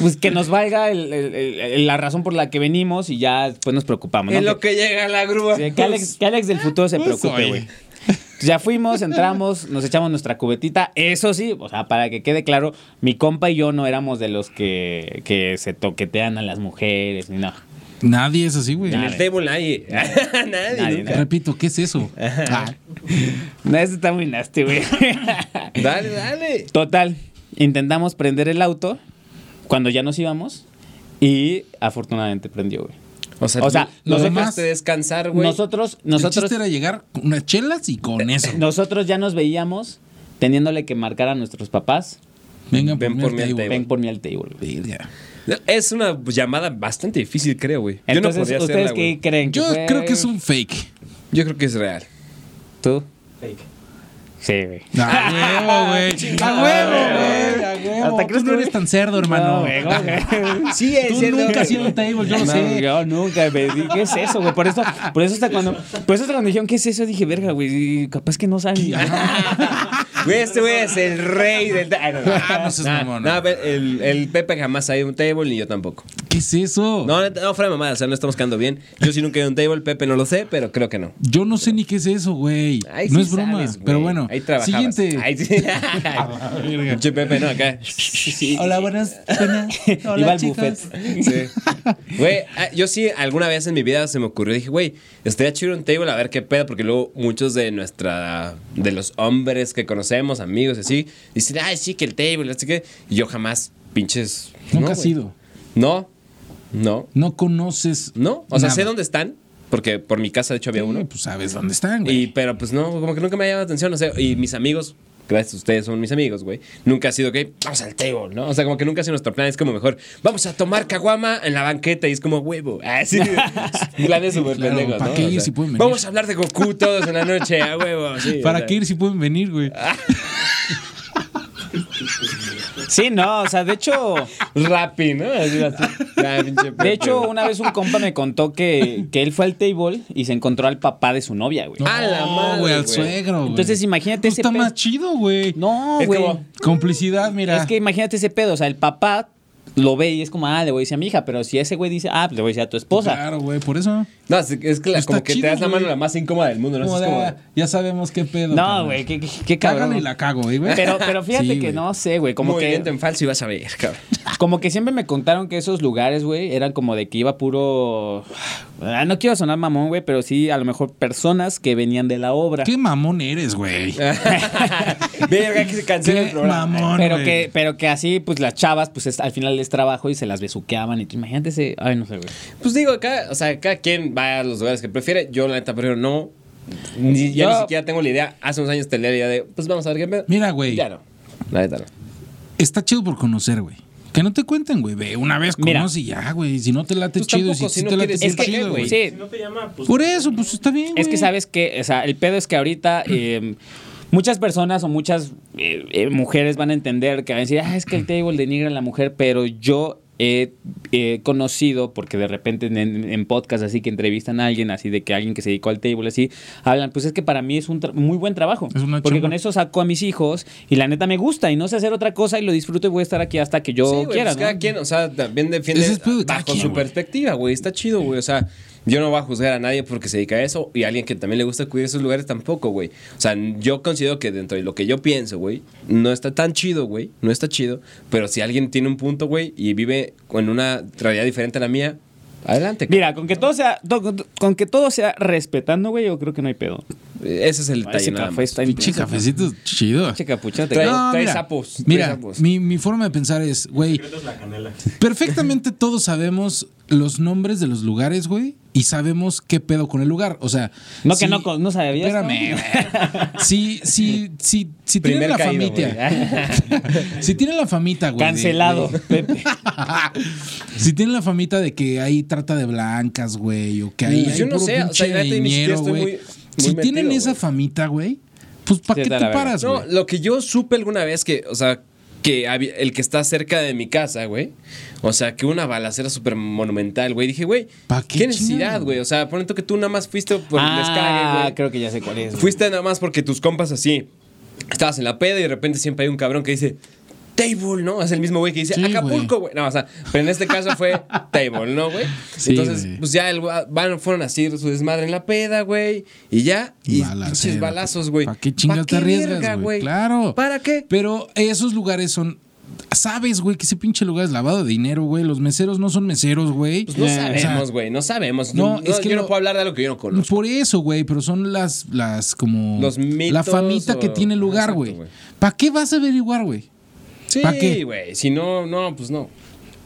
pues que nos valga el- el- el- la razón por la que venimos y ya después nos preocupamos. ¿no? En lo que llega la grúa. Que, que Alex, que Alex del futuro se Pues, preocupe, güey. Entonces Ya fuimos, entramos, nos echamos nuestra cubetita. Eso sí, o sea, para que quede claro, mi compa y yo no éramos de los que, que se toquetean a las mujeres, ni nada. Nadie es así, güey. En el table nadie. nadie, Nadie, nunca. Repito, ¿qué es eso? Ah, No, eso está muy nasty, güey. Dale, dale. Total, intentamos prender el auto cuando ya nos íbamos y afortunadamente prendió, güey. O sea, O sea, lo nosotros- dejaste descansar, güey. Nosotros, el nosotros, chiste era llegar con unas chelas y con eso. nosotros ya nos veíamos teniéndole que marcar a nuestros papás, Vengan Ven por mí al table. ven por mí al table. Es una llamada bastante difícil, creo, güey. Yo no Entonces, podría ¿ustedes hacerla, qué güey. creen? que Yo fue? creo que es un fake. Yo creo que es real. ¿Tú? Fake. Sí, güey. A huevo, güey. A huevo, güey. A huevo. Hasta crees no que- eres tan cerdo, hermano. No, güey. Sí, Tú nunca has ido a un table, yo lo No, sé. yo nunca di, ¿qué es eso, güey? Por eso, por eso hasta cuando, por eso hasta cuando dijeron, ¿qué es eso? Dije, verga, güey, capaz que no saben. Güey, este güey es el rey del Ah, no, no. Ah, no no. a ver, el, el Pepe jamás ha ido a un table ni yo tampoco. ¿Qué es eso? No, no, fuera mamada, o sea, no estamos quedando bien. Yo sí nunca he ido a un table, Pepe no lo sé, pero creo que no. Yo no sé ni qué es eso, güey. No sí es broma. sabes, pero bueno. Ahí trabajabas. Siguiente. Ahí sí. Pinche Pepe, no, acá. Hola, buenas. buenas. Hola, Iba al buffet. Sí. Güey, ah, yo sí alguna vez en mi vida se me ocurrió, dije, güey, estaría chido un table a ver qué pedo, porque luego muchos de nuestra, de los hombres que conocemos, amigos, así, dicen, ay, sí, que el table, así que, y yo jamás pinches. Nunca no, has ido. No, no, No conoces. no. O sea, nada. sé dónde están, porque por mi casa de hecho había Sí, uno. Pues sabes dónde están, güey. Y, pero pues no, como que nunca me ha llamado la atención, no sé. Y mis amigos, gracias a ustedes son mis amigos, güey. Nunca ha sido que vamos al table, ¿no? O sea, como que nunca ha sido nuestro plan. Es como mejor, vamos a tomar caguama en la banqueta y es como huevo. Así. Planes súper Claro, pendejos, ¿para ¿no? qué O ir sea, si pueden venir? Vamos a hablar de Goku todos en la noche, a huevo. sí, o ¿Para sea. qué ir si pueden venir, güey? Sí, no, o sea, de hecho, Rappi, ¿no? Así, así. Pinche de hecho, una vez un compa me contó que, que él fue al table y se encontró al papá de su novia, güey. A la madre, güey, al suegro, güey. Entonces, imagínate Pues ese Está pedo. más chido, güey. No, Es güey. como- Complicidad, mira. Es que imagínate ese pedo, o sea, el papá lo ve y es como, ah, le voy a decir a mi hija, pero si ese güey dice, ah, pues le voy a decir a tu esposa. Claro, güey, por eso. No, es, es que la- como que chido, te das la mano la más incómoda del mundo, ¿no? Como Es de, como- ah, ya sabemos qué pedo. No, güey, qué, qué, qué cabrón. Y la cago, güey, güey. Pero, pero fíjate Sí, que no sé, güey, como Movimiento que, en falso y vas a ver, cabrón. como que siempre me contaron que esos lugares, güey, eran como de que iba puro... Ah, No quiero sonar mamón, güey, pero sí a lo mejor personas que venían de la obra. Qué mamón eres, güey. Verga, que se cancela el Qué programa. mamón, Pero güey. que, pero que así, pues las chavas, pues es- al final es trabajo y se las besuqueaban. Y tú, imagínate ese. Ay, no sé, güey. Pues digo, acá, o sea, cada quien va a los lugares que prefiere. Yo, la neta, prefiero no. Ni, ya Yo- ni siquiera tengo la idea. Hace unos años tenía la idea de, pues vamos a ver qué pedo. Mira, güey. Ya no. La neta no. Está chido por conocer, güey. Que no te cuenten, güey. Ve, una vez conoce y ya, güey. Si no te late Pues chido, tampoco, si, no te late es ¿para qué, chido, güey? güey. Sí. Si no te llama, pues. Por eso, pues está bien, güey. Es que sabes que, o sea, el pedo es que ahorita eh, muchas personas o muchas eh, eh, mujeres van a entender que van a decir, ah, es que el table denigra a la mujer, pero yo he he conocido, porque de repente en, en podcast así que entrevistan a alguien, así de que alguien que se dedicó al table, así, hablan, pues es que para mí es un tra- muy buen trabajo. Es una porque chamba. con eso saco a mis hijos y la neta me gusta y no sé hacer otra cosa y lo disfruto y voy a estar aquí hasta que yo sí, güey, quiera, pues ¿no? cada quien, o sea, también defiende es bajo quien, su güey. perspectiva, güey. Está chido, güey. O sea, yo no voy a juzgar a nadie porque se dedica a eso y a alguien que también le gusta cuidar esos lugares tampoco, güey. O sea, yo considero que dentro de lo que yo pienso, güey, no está tan chido, güey. No está chido. Pero si alguien tiene un punto, güey, y vive en una realidad diferente a la mía, adelante. Mira, con que todo sea, con, con que todo sea respetando, güey, yo creo que no hay pedo. Ese es el detalle, Ese café está Pinche cafecito chido. Pinche Trae- cago. trae sapos, trae Mira, sapos. mi, mi forma de pensar es, güey, perfectamente todos sabemos los nombres de los lugares, güey, y sabemos qué pedo con el lugar. O sea, No, que no, no sabías. Espérame, güey. Si, si, si, si tienen la caído, famita. si tienen la famita, güey. Cancelado, de- Pepe. si tienen la famita de que hay trata de blancas, güey, o que hay, Pues hay yo no puro sé, o sea, dinero, güey. muy- muy Si tienen esa famita, güey, pues ¿para Sí, qué te paras, No, güey? lo que yo supe alguna vez que, o sea, que había- el que está cerca de mi casa, güey. O sea, que una balacera súper monumental, güey. Dije, güey, ¿Pa qué qué, necesidad, güey? O sea, por ejemplo, que tú nada más fuiste por el descague, ah, güey. creo que ya sé cuál es. Fuiste nada más porque tus compas así. Estabas en la peda y de repente siempre hay un cabrón que dice. Table, ¿no? Es el mismo güey que dice Sí, Acapulco, güey. No, o sea, pero en este caso fue table, ¿no, güey? Sí, Entonces, pues ya el, van, fueron así su desmadre en la peda, güey. Y ya. Y pinches balazos, güey. ¿Para qué chingas te qué arriesgas, güey? Claro. ¿Para qué? Pero esos lugares son. Sabes, güey, que ese pinche lugar es lavado de dinero, güey. Los meseros no son meseros, güey. Pues no O sea, sabemos, güey, no sabemos. No, No, es que yo lo- no puedo hablar de algo que yo no conozco. Por eso, güey, pero son las, las como. Los mitos La famita o- que tiene lugar, güey. ¿Para qué vas a averiguar, güey? Sí, güey. Si no, no, pues no.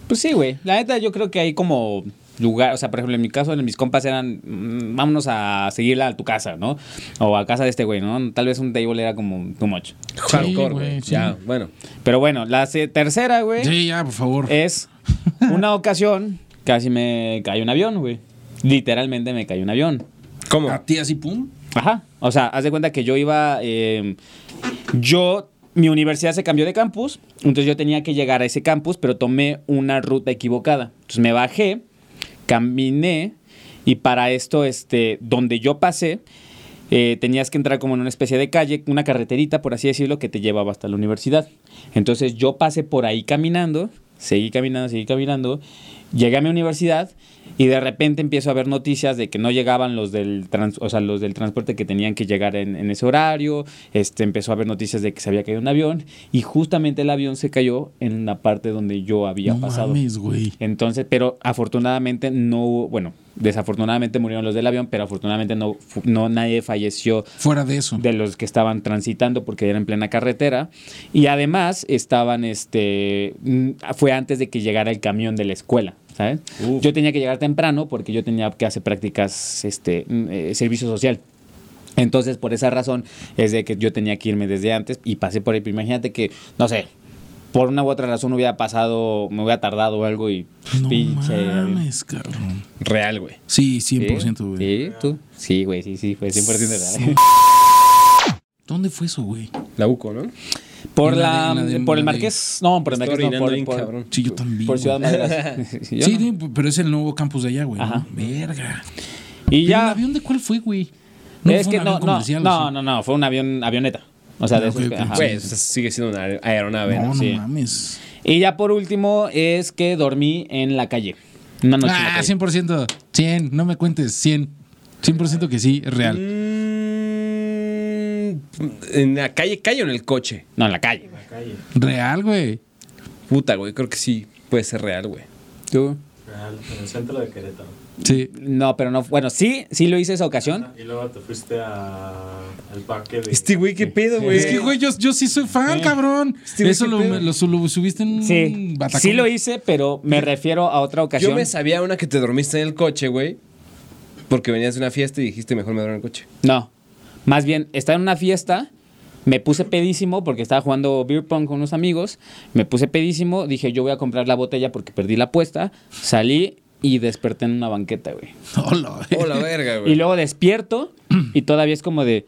Pues sí, güey. La neta, yo creo que hay como lugar, o sea, por ejemplo, en mi caso, en mis compas eran, mm, vámonos a seguirla a tu casa, ¿no? O a casa de este güey, ¿no? Tal vez un table era como too much. Hardcore, güey, sí. Ya, bueno. Pero bueno, la tercera, güey, Sí, ya, por favor. es una ocasión, casi me cayó un avión, güey. Literalmente me cayó un avión. ¿Cómo? A ti así, pum. Ajá. O sea, haz de cuenta que yo iba. eh, yo. Mi universidad se cambió de campus. Entonces yo tenía que llegar a ese campus, pero tomé una ruta equivocada. Entonces me bajé, caminé. Y para esto, este, donde yo pasé, eh, tenías que entrar como en una especie de calle, una carreterita, por así decirlo, que te llevaba hasta la universidad. Entonces yo pasé por ahí caminando, seguí caminando, seguí caminando, llegué a mi universidad Y de repente empiezo a ver noticias de que no llegaban los del, trans- o sea, los del transporte que tenían que llegar en, en ese horario. Este, empezó a haber noticias de que se había caído un avión. Y justamente el avión se cayó en la parte donde yo había no pasado. mames, güey. Entonces, pero afortunadamente no hubo, bueno, desafortunadamente murieron los del avión, pero afortunadamente no, no nadie falleció Fuera de eso. de los que estaban transitando porque era en plena carretera y además estaban este mm, fue antes de que llegara el camión de la escuela ¿sabes? Uf. yo tenía que llegar temprano porque yo tenía que hacer prácticas este mm, eh, servicio social entonces por esa razón es de que yo tenía que irme desde antes y pasé por ahí pero imagínate que no sé por una u otra razón hubiera pasado me hubiera tardado o algo y No pinche mames, cabrón. Real, güey. Sí, Sí, 100%, güey. Sí, tú. Sí, güey, sí, sí, fue 100% real. ¿Dónde fue eso, güey? La UCO, ¿no? Por la la, de- en la de- por el Marqués, no, por el Marqués, no, por, por- cabrón. Sí, yo también. por Ciudad güey. Madero. Sí, Sí, no. pero es el nuevo campus de allá, güey. Ajá. Verga. Y ¿Pero ya. ¿El avión de cuál fue, güey? es fue que un no, avión no, comercial, no, ¿o sí? no, no, fue un avión, avioneta. O sea, Ah, de esos ok, que- ok. ajá. Sea, sigue siendo una aeronave. No, ¿no? no sí. mames. Y ya por último es que dormí en la calle. Una noche. en la Ah, calle. 100%. 100, no me cuentes. 100. 100% que sí, es real. En la calle, calle o en el coche. No, en la calle. En la calle. Real, güey. Puta, güey, creo que sí puede ser real, güey. ¿Tú? Real, en el centro de Querétaro. Sí. No, pero no. Bueno, sí, sí lo hice esa ocasión. Y luego te fuiste a, al parque de... Este güey, qué pedo, güey. Es que, güey, yo, yo sí soy fan, cabrón. Este güey, Eso lo, pedo. lo, lo subiste en Sí, Batacón. sí lo hice, pero me refiero a otra ocasión. Yo me sabía una que te dormiste en el coche, güey. Porque venías de una fiesta y dijiste, mejor me duermo en el coche. No. Más bien, estaba en una fiesta, me puse pedísimo porque estaba jugando beer pong con unos amigos. Me puse pedísimo, dije, yo voy a comprar la botella porque perdí la apuesta. Salí y desperté en una banqueta, güey. Hola, güey. Oh, la verga, güey. Y luego despierto y todavía es como de?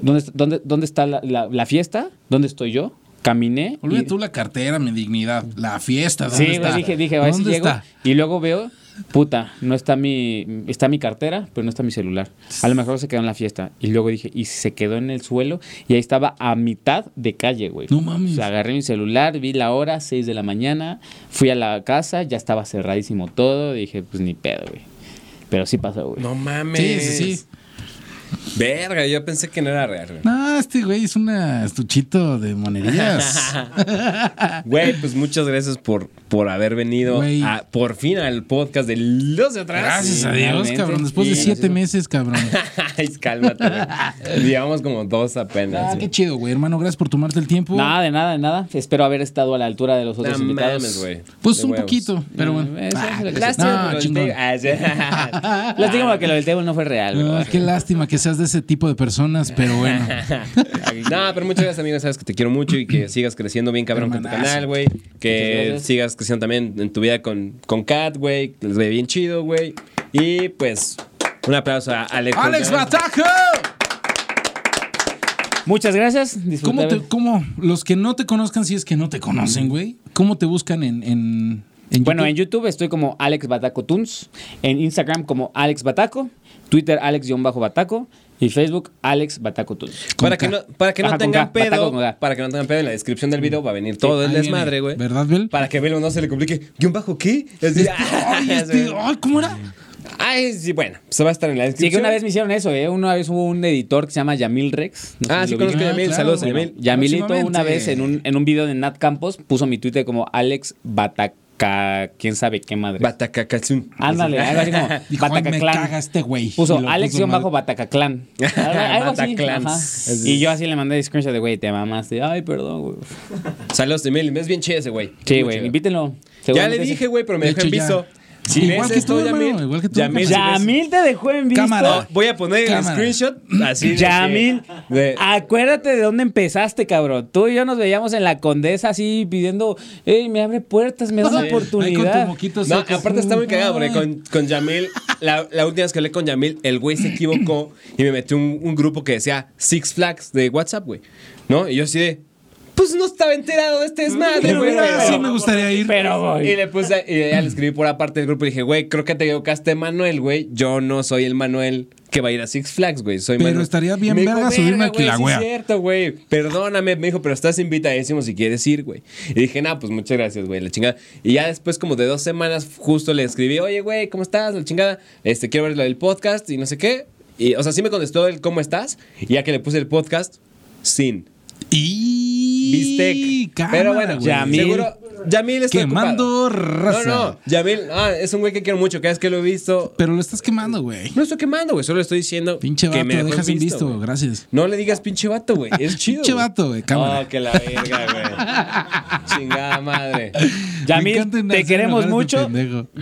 ¿dónde, dónde, dónde está la, la- la fiesta? ¿Dónde estoy yo? Caminé. Olvida y- tú la cartera, mi dignidad. La fiesta, ¿dónde Sí, está? dije, dije, a ver si. Y luego veo, puta, no está mi, está mi cartera, pero no está mi celular. A lo mejor se quedó en la fiesta. Y luego dije, y se quedó en el suelo y ahí estaba a mitad de calle, güey. No mames. O sea, agarré mi celular, vi la hora, 6 de la mañana, fui a la casa, ya estaba cerradísimo todo, dije, pues ni pedo, güey. Pero sí pasó, güey. No mames. Sí, sí, sí. Verga, yo pensé que no era real, güey. No, este güey es un estuchito de monerías. Güey, pues muchas gracias por, por haber venido a- por fin al podcast de Los de Atrás. Gracias a Dios, realmente. cabrón. Después de siete gracias. meses, cabrón. Ay, cálmate. Llevamos como dos apenas. Ah, qué chido, güey. Hermano, gracias por tomarte el tiempo. Nada, de nada, de nada. Espero haber estado a la altura de los otros No invitados. mames, güey. Pues De un huevos. poquito, pero bueno. Eso Ah, que Lástima no, chingón. Ah. Lástima porque lo del table no fue real, güey. Ah, qué lástima que seas de ese tipo de personas, pero bueno. No, pero muchas gracias, amigos. Sabes que te quiero mucho y que sigas creciendo bien cabrón con tu canal, güey. Que sigas creciendo también en tu vida con, con Kat, güey. Que les ve bien chido, güey. Y pues, un aplauso a Alex. ¡Alex Bataco! Muchas gracias. ¿Cómo, te, ¿Cómo los que no te conozcan, si es que no te conocen, güey? ¿Cómo te buscan en, en, en Bueno, YouTube? en YouTube estoy como Alex Bataco Tunes, en Instagram como Alex Bataco, Twitter Alex-Bataco y Facebook Alex Bataco. Para que no, para que no tengan Bataco pedo, para que no tengan pedo, en la descripción del video va a venir todo el desmadre, güey. ¿Verdad, Bel? Para que Velo no se le complique. ¿Guión bajo qué? Ay, este, ay, ¿cómo era? Ay, sí, bueno, se va a estar en la Sí, descripción. que una vez me hicieron eso, ¿eh? Una vez hubo un editor que se llama Yamil Rex. no sé Ah, si sí, lo conozco a. Ah, Yamil. claro. Saludos Yamil. Yamilito una vez en un, en un video de Nat Campos puso mi Twitter como Alex Quién sabe qué madre. Batacacazún. Ándale, algo así como Dijo, me caga este güey. Puso Alex bajo Batacaclán. Algo así. Ajá. Y yo así le mandé screenshot de güey, te mamaste. Ay, perdón, güey. Saludos, Yamil. Es bien chido ese güey. Sí, güey, invítenlo. Ya le dije, güey, pero me De dejó en hecho, ya. Si Igual que esto, tú, hermano, Yamil, igual que tú, Yamil, Yamil te dejó en visto. Cámara. Voy a poner el screenshot así. de Yamil, de- acuérdate de dónde empezaste, cabrón. Tú y yo nos veíamos en la condesa así pidiendo, ey, me abre puertas, me da una Ahí con tu oportunidad. moquito No, aparte está muy cagado porque con, con Yamil, la, la última vez que hablé con Yamil, el güey se equivocó y me metió un, un grupo que decía Six Flags de WhatsApp, güey. ¿No? Y yo así de, pues no estaba enterado de este desmadre, güey. güey, pero- sí me gustaría ir. Pero, güey. Y le puse, y ya le escribí por aparte del grupo y dije, güey, creo que te equivocaste, Manuel, güey. Yo no soy el Manuel que va a ir a Six Flags, güey. Soy Pero Manu". estaría bien verga subirme "Verga, a güey, sí Kilauea". es cierto, güey. Perdóname, me dijo, pero estás invitadísimo si quieres ir, güey. Y dije, nah, pues muchas gracias, güey, la chingada. Y ya después, como de dos semanas, justo le escribí, oye, güey, ¿cómo estás? La chingada. Este, quiero ver lo del podcast y no sé qué. Y, o sea, sí me contestó el cómo estás. Y ya que le puse el podcast, sin. Y. Bistec. cámara, Pero bueno, güey. Yamil. seguro. Yamil está Quemando raza. No, no. Yamil, ah, es un güey que quiero mucho. Cada vez que lo he visto. Pero lo estás quemando, güey. No estoy quemando, güey. Solo estoy diciendo. Pinche que vato, me dejó dejas en visto, güey. gracias. No le digas pinche vato, güey. Es chido. Pinche güey. vato, güey, cámara. Oh, que la verga, güey. Chingada madre. Me Yamil, te hacer queremos mucho.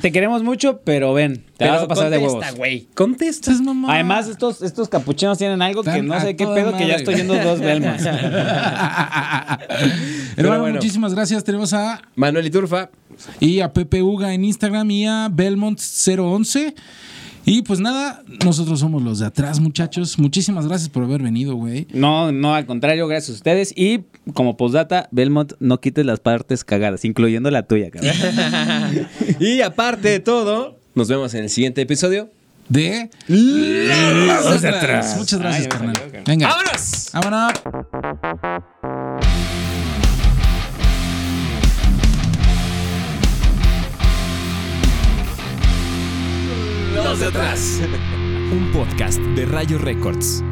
Te queremos mucho, pero ven, te vas a pasar de contesta, huevos. güey. Contesta. Estás mamá. Además, estos, estos capuchinos tienen algo que no sé qué pedo, que ya estoy güey. viendo dos Belmas. Hermano, bueno. muchísimas gracias. Tenemos a Manuel Iturfa. y a Pepe Uga en Instagram y a Belmont011. Y pues nada, nosotros somos los de atrás, muchachos. Muchísimas gracias por haber venido, güey. No, no, al contrario, gracias a ustedes. Y como postdata, Belmont, no quites las partes cagadas, incluyendo la tuya, cabrón. Y aparte de todo, nos vemos en el siguiente episodio. De los de atrás. Muchas gracias, Ay, carnal. salió. Venga. ¡Vámonos! Vámonos. Los de atrás. Un podcast de Rayo Records.